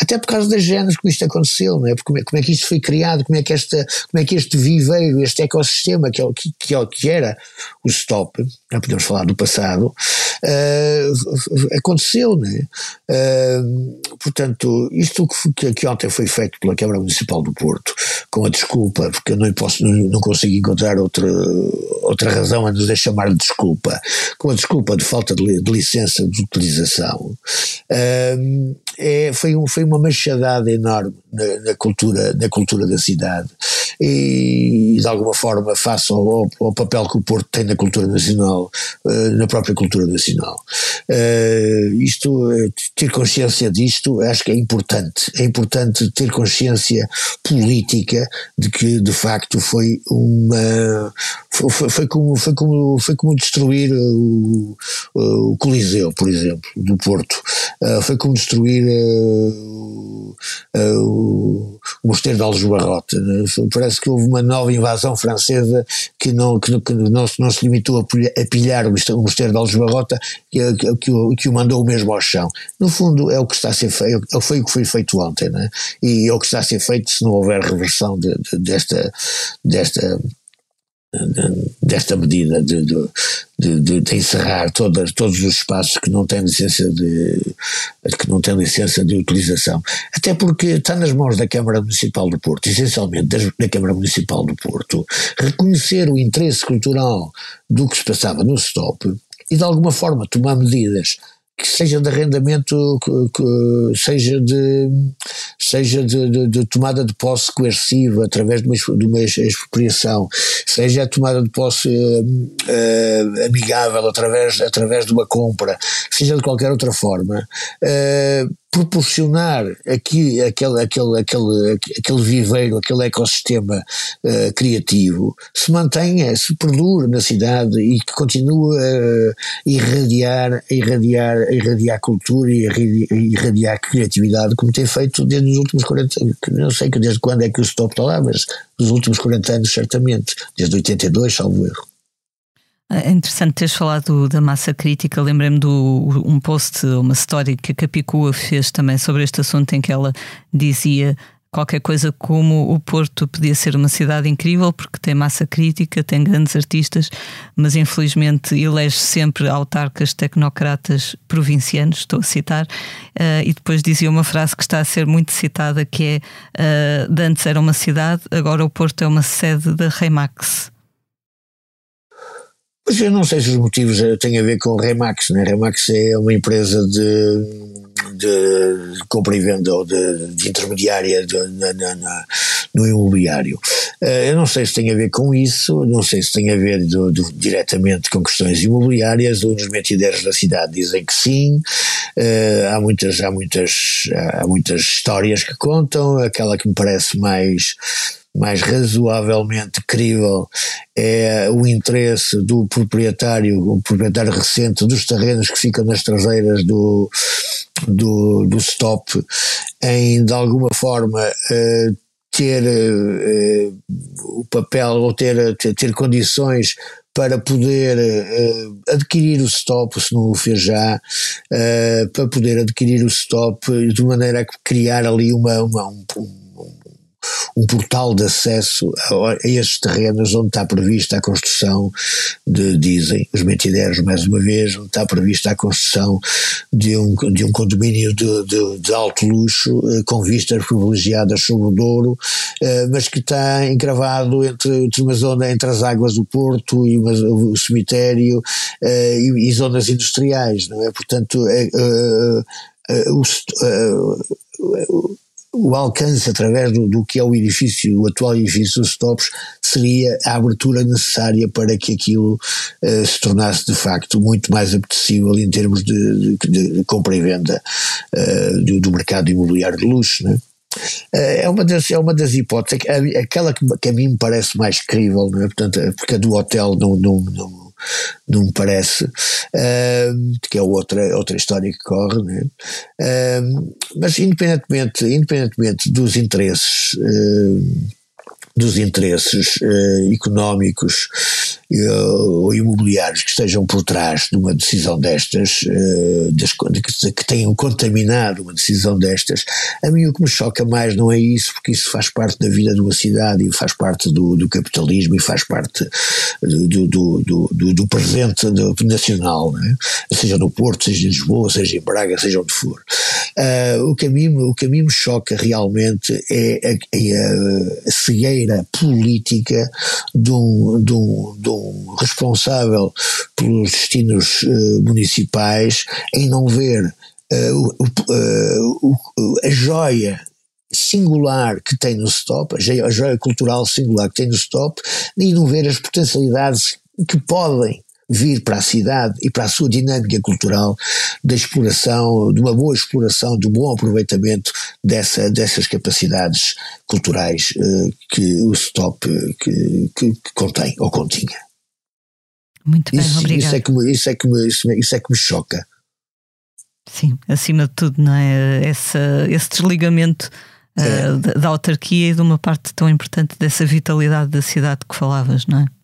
Até por causa das géneros que isto aconteceu, não é? Porque como, é? como é que isto foi criado, como é que, esta, como é que este viveiro, este ecossistema que, é, que, que, que era o stop, já podemos falar do passado, uh, aconteceu, não é? Uh, portanto, isto que, que, ontem foi feito pela Câmara Municipal do Porto, com a desculpa, porque eu não, posso, não, não consigo encontrar outra, outra razão a nos de chamar de desculpa, com a desculpa de falta de, de licença de utilização, uh, é, foi, um, foi uma machadada enorme na, na, cultura, na cultura da cidade e, de alguma forma face ao, ao, papel que o Porto tem na cultura nacional, uh, na própria cultura nacional. Uh, isto, eh, ter consciência disto acho que é importante, é importante ter consciência política de que de facto foi uma foi, foi, como, foi, como, foi como destruir o, o Coliseu, por exemplo, do Porto. Foi como destruir o, o Mosteiro de Aljubarrota. Né? Parece que houve uma nova invasão francesa que não, que, que não, não, se limitou a, pilhar o Mosteiro de Aljubarrota, que, que, que, o, que o mandou mesmo ao chão. No fundo, é o que está a ser feito, é foi o que foi feito ontem, né? e é o que está a ser feito se não houver reversão de, de, desta, desta desta medida de, de, de, de, encerrar todas, todos os espaços que não têm licença de que não têm licença de utilização. Até porque está nas mãos da Câmara Municipal do Porto essencialmente da Câmara Municipal do Porto reconhecer o interesse cultural do que se passava no stop e de alguma forma tomar medidas que seja de arrendamento, seja de, seja de, de, de, tomada de posse coerciva através de uma, de uma expropriação, seja a tomada de posse uh, uh, amigável através, através de uma compra, seja de qualquer outra forma, uh, proporcionar aqui aquele, aquele, aquele, aquele viveiro, aquele ecossistema uh, criativo, se mantenha, se perdure na cidade e que continue a irradiar, a irradiar, a irradiar cultura e a irradiar criatividade, como tem feito desde os últimos 40 anos. Não sei desde quando é que o stop está lá, mas nos últimos 40 anos, certamente, desde 82, salvo erro. É interessante teres falado da massa crítica. Lembrei-me de um post, uma história que a Capicua fez também sobre este assunto, em que ela dizia qualquer coisa como o Porto podia ser uma cidade incrível porque tem massa crítica, tem grandes artistas, mas infelizmente elege sempre autarcas tecnocratas provincianos, estou a citar, uh, e depois dizia uma frase que está a ser muito citada que é uh, de antes era uma cidade, agora o Porto é uma sede da Remax. Pois eu não sei se os motivos eh, têm a ver com o Remax, né? Remax é uma empresa de, de compra e venda ou de, de intermediária de, na, na, na, no imobiliário. Uh, eu não sei se tem a ver com isso, não sei se tem a ver do, do, diretamente com questões imobiliárias, os mentideiros da cidade dizem que sim, uh, há, muitas, há, muitas, há muitas histórias que contam, aquela que me parece mais mais razoavelmente crível é o interesse do proprietário, o proprietário recente dos terrenos que ficam nas traseiras do, do, do stop em de alguma forma uh, ter uh, o papel ou ter, ter, ter condições para poder uh, adquirir o stop, se não o fez já, uh, para poder adquirir o stop de maneira a criar ali uma, uma um, um portal de acesso a, a estes terrenos onde está prevista a construção de, dizem os mentideiros mais uma vez, onde está prevista a construção de um, de um condomínio de, de, de alto luxo, eh, com vistas privilegiadas sobre o Douro, eh, mas que está encravado entre, entre uma zona entre as águas do Porto e uma, o cemitério eh, e, e, zonas industriais, não é? Portanto, é, o, o alcance através do, do, que é o edifício, o atual edifício dos Stops, seria a abertura necessária para que aquilo uh, se tornasse de facto muito mais apetecível em termos de, de, de compra e venda uh, do, do, mercado imobiliário de luxo. Né? É uma das, é uma das hipóteses, aquela que, que a mim me parece mais crível, não é? Portanto, porque a do hotel não, não, não não me parece, uh, que é outra, outra história que corre, né? uh, mas independentemente, independentemente dos interesses. Uh, dos interesses uh, económicos uh, ou imobiliários que estejam por trás de uma decisão destas, uh, das, que, tenham contaminado uma decisão destas, a mim o que me choca mais não é isso, porque isso faz parte da vida de uma cidade e faz parte do, do capitalismo e faz parte do, do, do, do presente nacional, é? seja no Porto, seja em Lisboa, seja em Braga, seja onde for. o, que a mim, o que a mim me choca realmente é a, é a cegueira política de um, de um, de um responsável pelos destinos uh, municipais em não ver uh, uh, a joia singular que tem no stop, a joia cultural singular que tem no stop, e não ver as potencialidades que podem vir para a cidade e para a sua dinâmica cultural da exploração, de uma boa exploração, de um bom aproveitamento dessa, dessas capacidades culturais uh, que o stop uh, que, que, que, contém ou continha. Muito bem, isso, obrigado. Isso é, que me, isso, é que me, isso é que me choca. Sim, acima de tudo, não é? Esse, esse desligamento uh, é. da, da autarquia e de uma parte tão importante dessa vitalidade da cidade que falavas, não? É.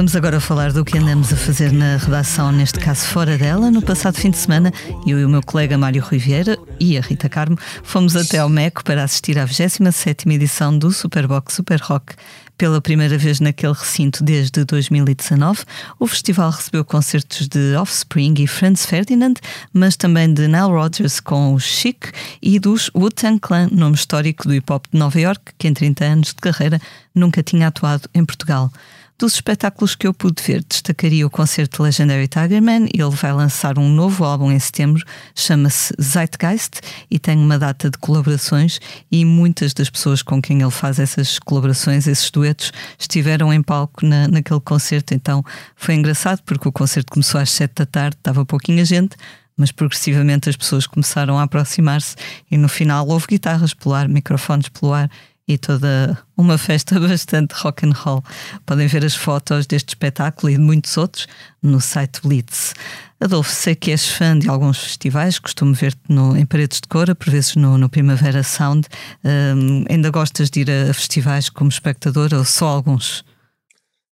Vamos agora falar do que andamos a fazer na redação, neste caso fora dela. No passado fim de semana, eu e o meu colega Mário Riviera e a Rita Carmo fomos até ao MECO para assistir à 27 edição do Superbox Super Rock. Pela primeira vez naquele recinto desde 2019, o festival recebeu concertos de Offspring e Franz Ferdinand, mas também de Nile Rodgers com o Chic e dos Wu-Tang Clan, nome histórico do hip-hop de Nova York, que em 30 anos de carreira nunca tinha atuado em Portugal. Dos espetáculos que eu pude ver, destacaria o concerto Legendary Tigerman. Ele vai lançar um novo álbum em setembro, chama-se Zeitgeist e tem uma data de colaborações. E muitas das pessoas com quem ele faz essas colaborações, esses duetos, estiveram em palco na, naquele concerto. Então foi engraçado porque o concerto começou às sete da tarde, estava pouquinha gente, mas progressivamente as pessoas começaram a aproximar-se e no final houve guitarras pelo ar, microfones pelo ar e toda uma festa bastante rock and roll. Podem ver as fotos deste espetáculo e de muitos outros no site Blitz. Adolfo, sei que és fã de alguns festivais, costumo ver-te em Paredes de Cora, por vezes no, no Primavera Sound. Um, ainda gostas de ir a festivais como espectador ou só alguns?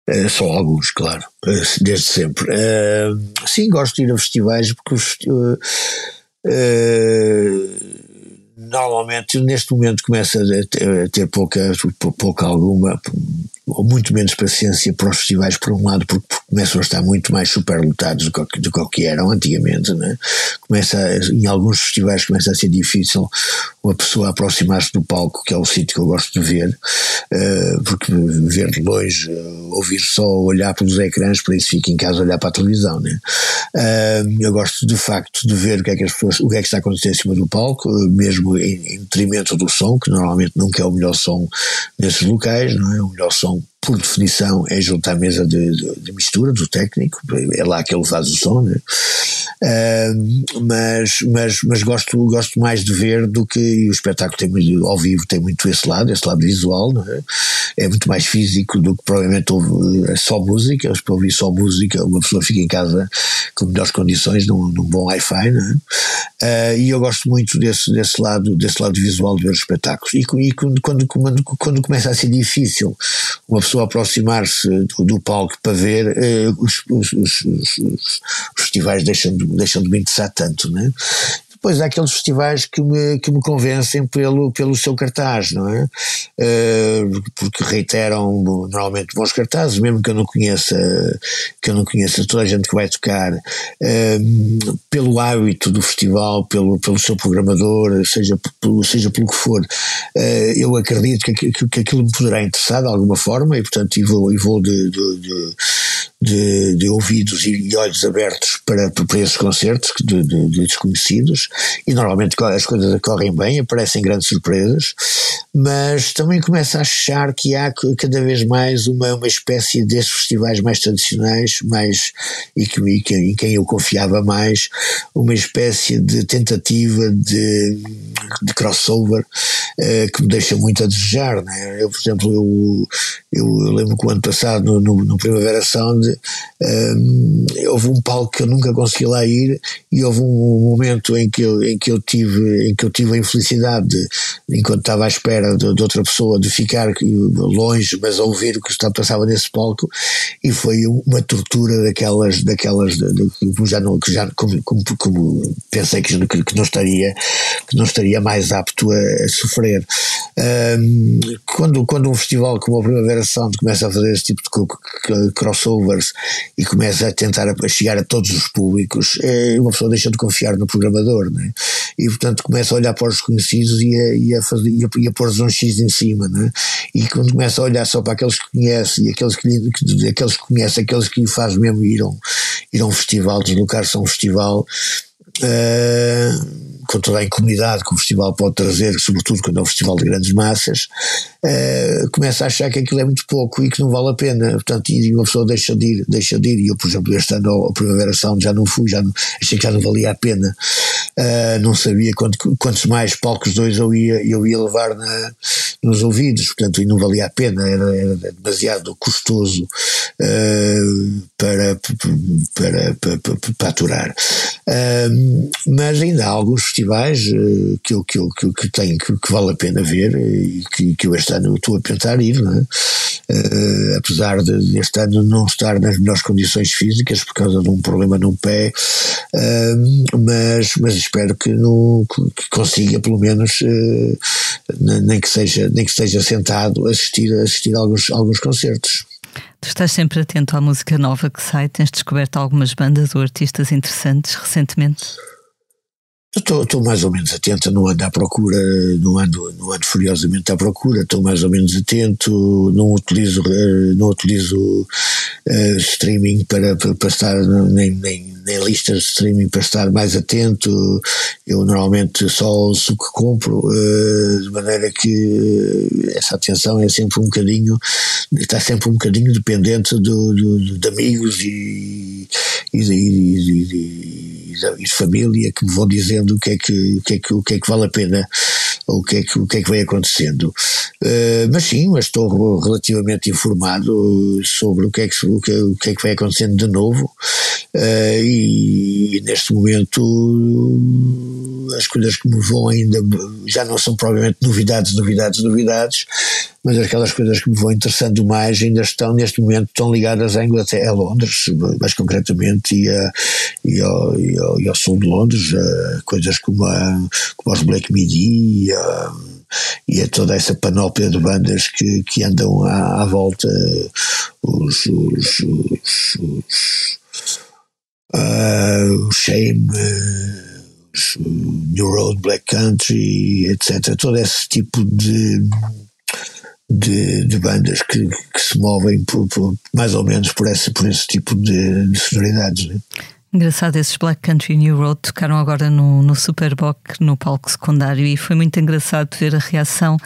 É, só alguns, claro, eh, desde sempre. Uh, sim, gosto de ir a festivais porque os, uh, normalmente neste momento começa a ter, a ter pouca, pouca alguma ou muito menos paciência para os festivais, por um lado, porque, começam a estar muito mais superlotados do que, do que eram antigamente. Né? Começa em alguns festivais começa a ser difícil uma pessoa aproximar-se do palco, que é o sítio que eu gosto de ver, uh, porque ver de longe, uh, ouvir só, olhar pelos ecrãs, para isso fica em casa olhar para a televisão. Né? Uh, eu gosto de facto de ver o que é que as pessoas, o que é que está a acontecer em cima do palco, mesmo em, em detrimento do som, que normalmente nunca é o melhor som nesses locais, não é? O melhor som por definição, é junto à mesa de, de, de, mistura do técnico, é lá que ele faz o som, né? Mas, mas, mas gosto, gosto mais de ver do que o espetáculo tem muito, ao vivo tem muito esse lado, esse lado visual, é? é? muito mais físico do que provavelmente é só música, para ouvir só música uma pessoa fica em casa com melhores condições num, num bom Wi-Fi, é? uh, e eu gosto muito desse, desse lado, desse lado visual de ver os espetáculos, e, e quando, quando, quando, quando começa a ser difícil uma pessoa aproximar-se do, do, palco para ver, uh, os, os, os, os, festivais deixam de, deixam de me interessar tanto, né? Depois há aqueles festivais que me, que me convencem pelo, pelo seu cartaz, não é? Uh, porque reiteram normalmente bons cartazes, mesmo que eu não conheça, que eu não conheça toda a gente que vai tocar, uh, pelo hábito do festival, pelo, pelo seu programador, seja, pelo, seja pelo que for, uh, eu acredito que, que, que, aquilo me poderá interessar de alguma forma e, portanto, e vou, e vou de, de, de de, de, ouvidos e olhos abertos para, para esses concertos de, de, de, desconhecidos e normalmente as coisas correm bem, aparecem grandes surpresas, mas também começo a achar que há cada vez mais uma, uma espécie desses festivais mais tradicionais mais, e que, e que, em quem eu confiava mais, uma espécie de tentativa de, de crossover uh, que me deixa muito a desejar. Né? Eu, por exemplo, eu, eu, eu lembro que o ano passado, no, no, no Primavera Sound, um, houve um palco que eu nunca consegui lá ir e houve um momento em que eu, em que eu, tive, em que eu tive a infelicidade, de, enquanto estava à espera de, de, outra pessoa, de ficar longe, mas a ouvir o que estava, passava nesse palco e foi uma tortura daquelas, daquelas de, de, já não, que já, como, como, como pensei que, que, não estaria, que não estaria mais apto a, a sofrer. Quando, quando um festival como a Primavera Sound começa a fazer esse tipo de crossovers e começa a tentar a chegar a todos os públicos, é, uma pessoa deixa de confiar no programador, né? e portanto começa a olhar para os conhecidos e a, e a, fazer, e a, e a pôr um X em cima, né? e quando começa a olhar só para aqueles que conhece e aqueles que, que, aqueles que conhece, aqueles que faz mesmo ir a um, ir a um festival, deslocar-se a um festival. Uh, com toda a incomodidade que o festival pode trazer, sobretudo quando é um festival de grandes massas, uh, começa a achar que aquilo é muito pouco e que não vale a pena. Portanto, e uma pessoa deixa de ir, deixa de ir. E eu, por exemplo, este ano, a Primavera Sound já não fui, já não, achei que já não valia a pena. Uh, não sabia quanto, quantos mais palcos dois eu ia, eu ia levar na, nos ouvidos, portanto, e não valia a pena, era, era demasiado custoso uh, para, para, para, para, para aturar. Mas ainda há alguns festivais que, eu, que, eu, que, que tenho que, que, vale a pena ver e que, que eu este ano estou a tentar ir, não é? Uh, apesar de este ano não estar nas melhores condições físicas por causa de um problema num pé, uh, mas, mas espero que, não, que consiga pelo menos, uh, nem, que seja, nem que seja sentado, assistir, assistir a alguns, alguns concertos. Tu estás sempre atento à música nova que sai, tens descoberto algumas bandas ou artistas interessantes recentemente? Estou mais ou menos atento, não ando à procura, não ando, não ando furiosamente à procura, estou mais ou menos atento, não utilizo, eh, não utilizo uh, streaming para, para, nem, nem, nem listas de streaming para estar mais atento, eu normalmente só ouço o que compro, uh, de maneira que essa atenção é sempre um bocadinho, está sempre um bocadinho dependente do, do de amigos e, e, e, e, de família que me vão dizendo o que é que, o que, é que, o que, é que vale a pena o que é que, o que, é que vai acontecendo. Uh, mas sim, mas estou relativamente informado sobre o que é que, o que, o que, é que vai acontecendo de novo uh, e, e, neste momento as coisas que me vão ainda já não são provavelmente novidades, novidades, novidades, mas aquelas coisas que me vão interessando mais ainda estão neste momento estão ligadas à Inglaterra, a Londres, mais concretamente, e, a, e, ao, e, ao, e ao sul de Londres, coisas como, a, como os Black Midi, a, e a toda essa panóplia de bandas que, que andam à, à volta, os, os, os, os, uh, Shame, os New Road Black Country, etc. Todo esse tipo de de, de bandas que, que, se movem por, por, mais ou menos por esse, por esse tipo de, de sonoridades. Né? Engraçado, esses Black Country New Road tocaram agora no, no Superboc, no palco secundário, e foi muito engraçado ver a reação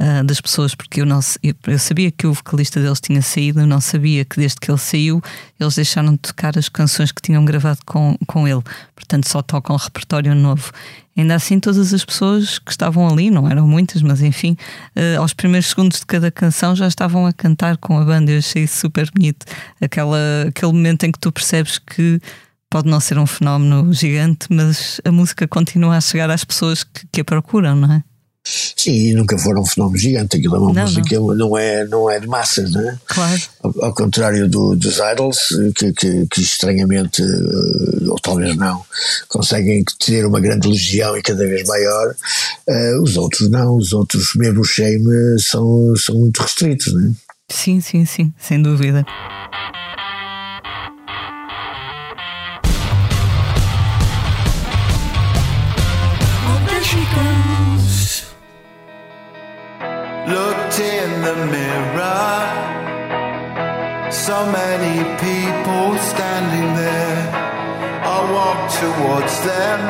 uh, das pessoas, porque eu, não, eu, sabia que o vocalista deles tinha saído, eu não sabia que desde que ele saiu eles deixaram de tocar as canções que tinham gravado com, com ele, portanto só tocam repertório novo. Ainda assim, todas as pessoas que estavam ali, não eram muitas, mas enfim, uh, aos primeiros segundos de cada canção já estavam a cantar com a banda. Eu achei super bonito. Aquela, aquele momento em que tu percebes que pode não ser um fenómeno gigante, mas a música continua a chegar às pessoas que, que a procuram, não é? Sim, nunca foram um fenómeno gigante. Aquilo é uma não, música, não. não. é, não é de massas, não é? Claro. Ao, ao contrário do, dos Idols, que, que, que, estranhamente, eh, ou talvez não, conseguem ter uma grande legião e cada vez maior, uh, os outros não. Os outros, mesmo o Shame, são, são muito restritos, não é? Sim, sim, sim, sem dúvida. Looked in the mirror. So many people standing there. I walked towards them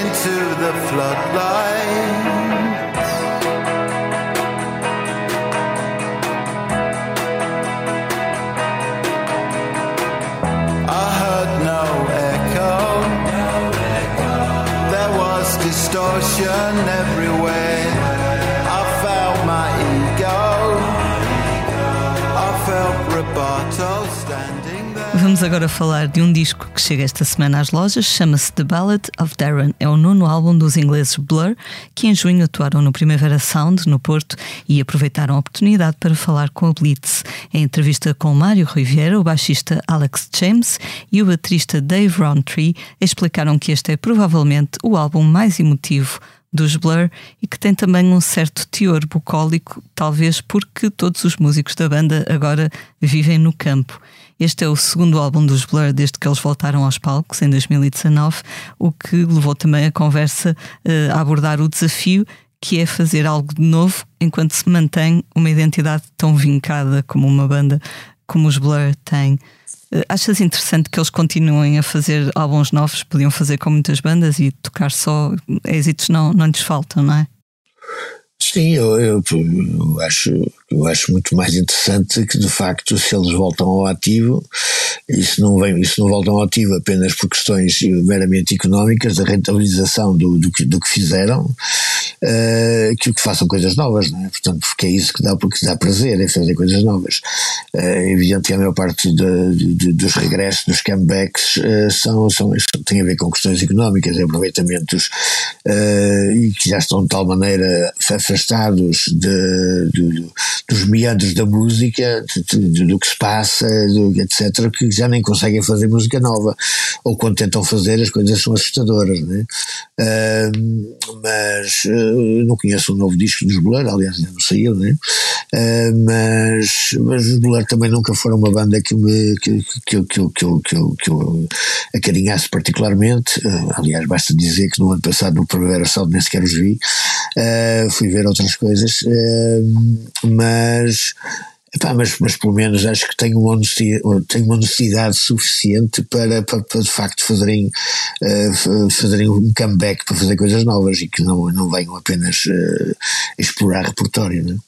into the floodlight. I heard no echo. There was distortion everywhere. Vamos agora falar de um disco que chega esta semana às lojas, chama-se The Ballad of Darren. É o nono álbum dos ingleses Blur, que em junho atuaram no Primavera Sound, no Porto, e aproveitaram a oportunidade para falar com a Blitz. Em entrevista com Mário Riviera, o baixista Alex James e o baterista Dave Rowntree explicaram que este é provavelmente o álbum mais emotivo dos Blur e que tem também um certo teor bucólico, talvez porque todos os músicos da banda agora vivem no campo. Este é o segundo álbum dos Blur desde que eles voltaram aos palcos em 2019, o que levou também a conversa uh, a abordar o desafio que é fazer algo de novo enquanto se mantém uma identidade tão vincada como uma banda como os Blur têm. Uh, achas interessante que eles continuem a fazer álbuns novos? Podiam fazer com muitas bandas e tocar só êxitos não, não lhes faltam, não é? Sim, eu, eu, eu, acho, eu acho muito mais interessante que de facto se eles voltam ao ativo, isso não, vem, isso não voltam ao ativo apenas por questões meramente económicas, da rentabilização do, do, que, do que fizeram, uh, que, que façam coisas novas, não é? Portanto, porque é isso que dá, porque dá prazer, é fazer coisas novas. Uh, é evidente que a maior parte de, de, dos regressos, dos comebacks, uh, são, são, têm a ver com questões económicas, aproveitamentos, e que já estão de tal maneira afastados de, de, dos meandros da música, do que se passa, etc., que já nem conseguem fazer música nova. Ou quando tentam fazer, as coisas são assustadoras. Né? Uh, mas uh, não conheço o novo disco dos Blur, aliás, ainda não saiu, né? Uh, mas, mas os Blur também nunca foram uma banda que que, que, que, que, que, eu, que, eu, que eu acarinhasse particularmente. Uh, aliás, basta dizer que no ano passado, no Primavera Sound, nem sequer os vi. Uh, fui ver outras coisas, uh, mas, epá, mas, mas pelo menos acho que tenho uma honestidade, tenho uma suficiente para, para, para, de facto fazerem, uh, fazerem um comeback para fazer coisas novas e que não, não venham apenas explorar repertório. Não é?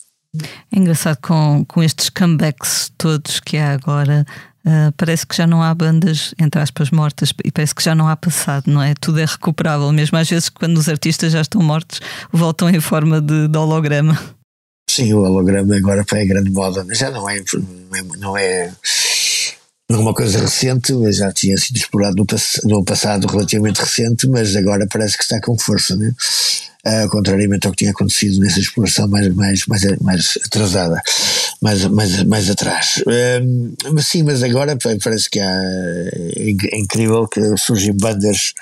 É engraçado com, com estes comebacks todos que há agora, Uh, parece que já não há bandas, entre aspas, mortas, e parece que já não há passado, não é? Tudo é recuperável, mesmo às vezes quando os artistas já estão mortos, voltam em forma de, de holograma. Sim, o holograma agora é grande moda, mas já não é, não é, não é uma coisa recente, mas já tinha sido explorado no, no passado relativamente recente, mas agora parece que está com força, né? uh, contrariamente ao que tinha acontecido nessa exploração mais, mais, mais, mais atrasada, mais, mais, mais atrás. Uh, mas sim, mas agora parece que há, é incrível que surgem bandas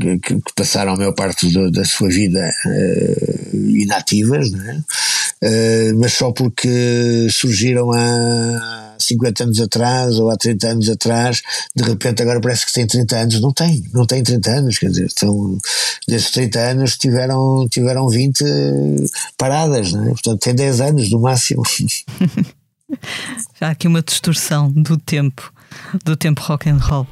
que, que, passaram a maior parte do, da sua vida uh, inativas, uh, mas só porque surgiram há 50 anos atrás ou há 30 anos atrás, de repente agora parece que tem 30 anos. Não tem, não tem 30 anos, quer dizer, são, desses 30 anos tiveram, tiveram 20 paradas, não é? portanto tem 10 anos no máximo. Já há aqui uma distorção do tempo, do tempo rock and roll.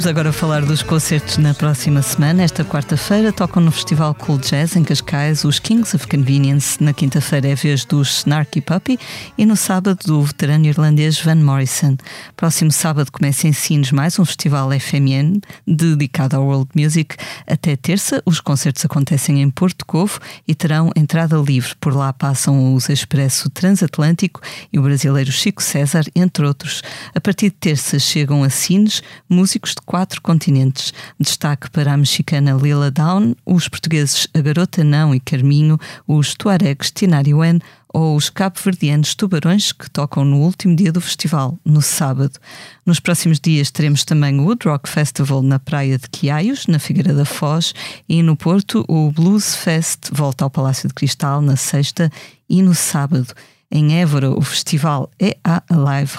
Vamos agora falar dos concertos na próxima semana. Esta quarta-feira tocam no Festival Cool Jazz em Cascais os Kings of Convenience. Na quinta-feira é a vez dos Snarky Puppy e no sábado do veterano irlandês Van Morrison. Próximo sábado começa em Sines mais um festival FMN dedicado ao world music. Até terça os concertos acontecem em Porto Covo e terão entrada livre. Por lá passam os Expresso Transatlântico e o brasileiro Chico César, entre outros. A partir de terça chegam a Sines músicos de quatro continentes. Destaque para a mexicana Lila Down, os portugueses A Garota Não e Carminho, os tuaregs Tinariwen ou os cabo-verdianos Tubarões, que tocam no último dia do festival, no sábado. Nos próximos dias teremos também o Wood Rock Festival na praia de Quiaios, na Figueira da Foz, e no Porto o Blues Fest volta ao Palácio de Cristal na sexta e no sábado. Em Évora, o festival EA Alive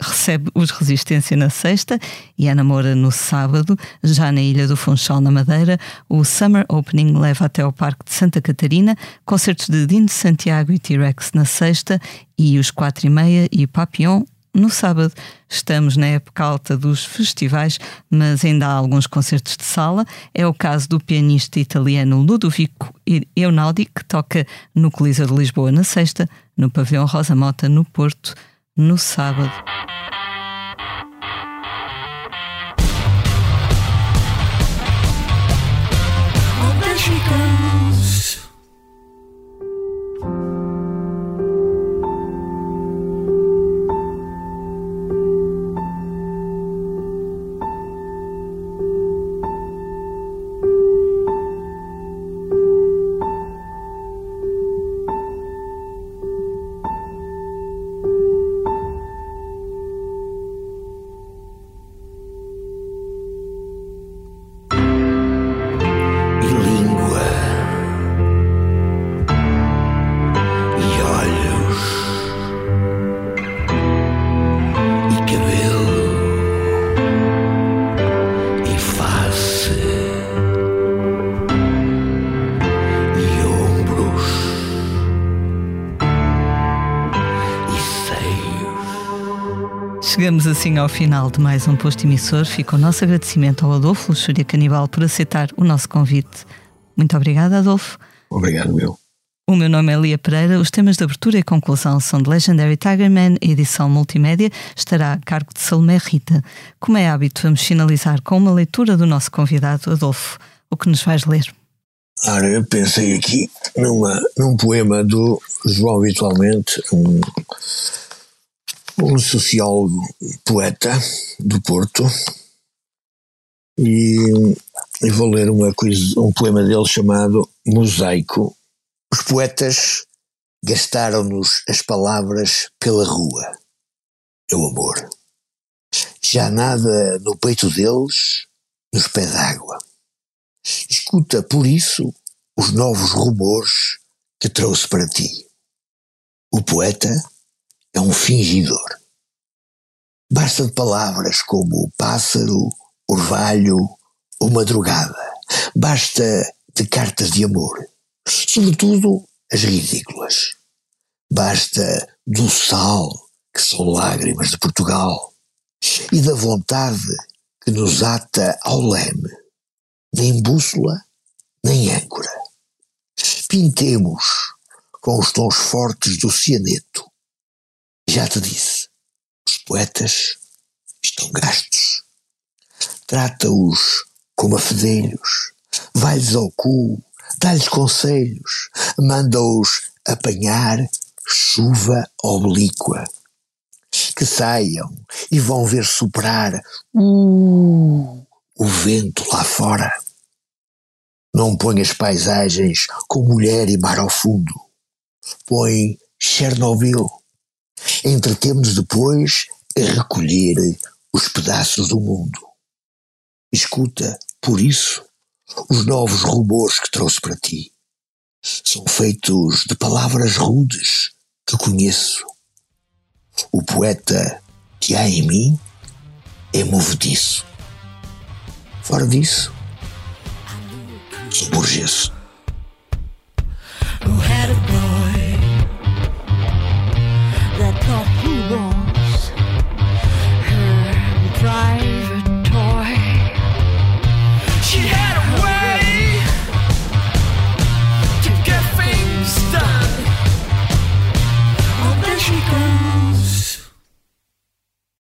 recebe os Resistência na sexta e a Namora no sábado. Já na Ilha do Funchal, na Madeira, o Summer Opening leva até ao Parque de Santa Catarina, concertos de Dino Santiago e T-Rex na sexta e os quatro e meia e Papillon no sábado. Estamos na época alta dos festivais, mas ainda há alguns concertos de sala. É o caso do pianista italiano Ludovico Eunaldi, que toca no Coliseu de Lisboa na sexta, no Pavilhão Rosa Mota no Porto no sábado. Assim ao final de mais um posto emissor. Fica o nosso agradecimento ao Adolfo Luxúria Canibal por aceitar o nosso convite. Muito obrigada, Adolfo. Obrigado, meu. O meu nome é Lia Pereira. Os temas de abertura e conclusão são de Legendary Tigerman. A edição multimédia estará a cargo de Salomé Rita. Como é hábito, vamos finalizar com uma leitura do nosso convidado, Adolfo. O que nos vais ler? Ora, eu pensei aqui numa, num poema do João Habitualmente, um um sociólogo poeta do Porto e, e vou ler uma coisa, um poema dele chamado Mosaico. Os poetas gastaram-nos as palavras pela rua. O amor. Já nada no peito deles nos pede água. Escuta, por isso, os novos rumores que trouxe para ti. O poeta é um fingidor. Basta de palavras como pássaro, orvalho ou madrugada. Basta de cartas de amor. Sobretudo as ridículas. Basta do sal, que são lágrimas de Portugal, e da vontade que nos ata ao leme. Nem bússola, nem âncora. Pintemos com os tons fortes do cianeto já te disse, os poetas estão gastos. Trata-os como a fedelhos, vai-lhes ao cu, dá-lhes conselhos, manda-os apanhar chuva oblíqua. Que saiam e vão ver soprar uh, o vento lá fora. Não põe as paisagens com mulher e mar ao fundo. Põe Chernobyl Entretemos depois a recolher os pedaços do mundo. Escuta, por isso, os novos rumores que trouxe para ti. São feitos de palavras rudes que conheço. O poeta que há em mim é movediço. Fora disso, sou burgueso.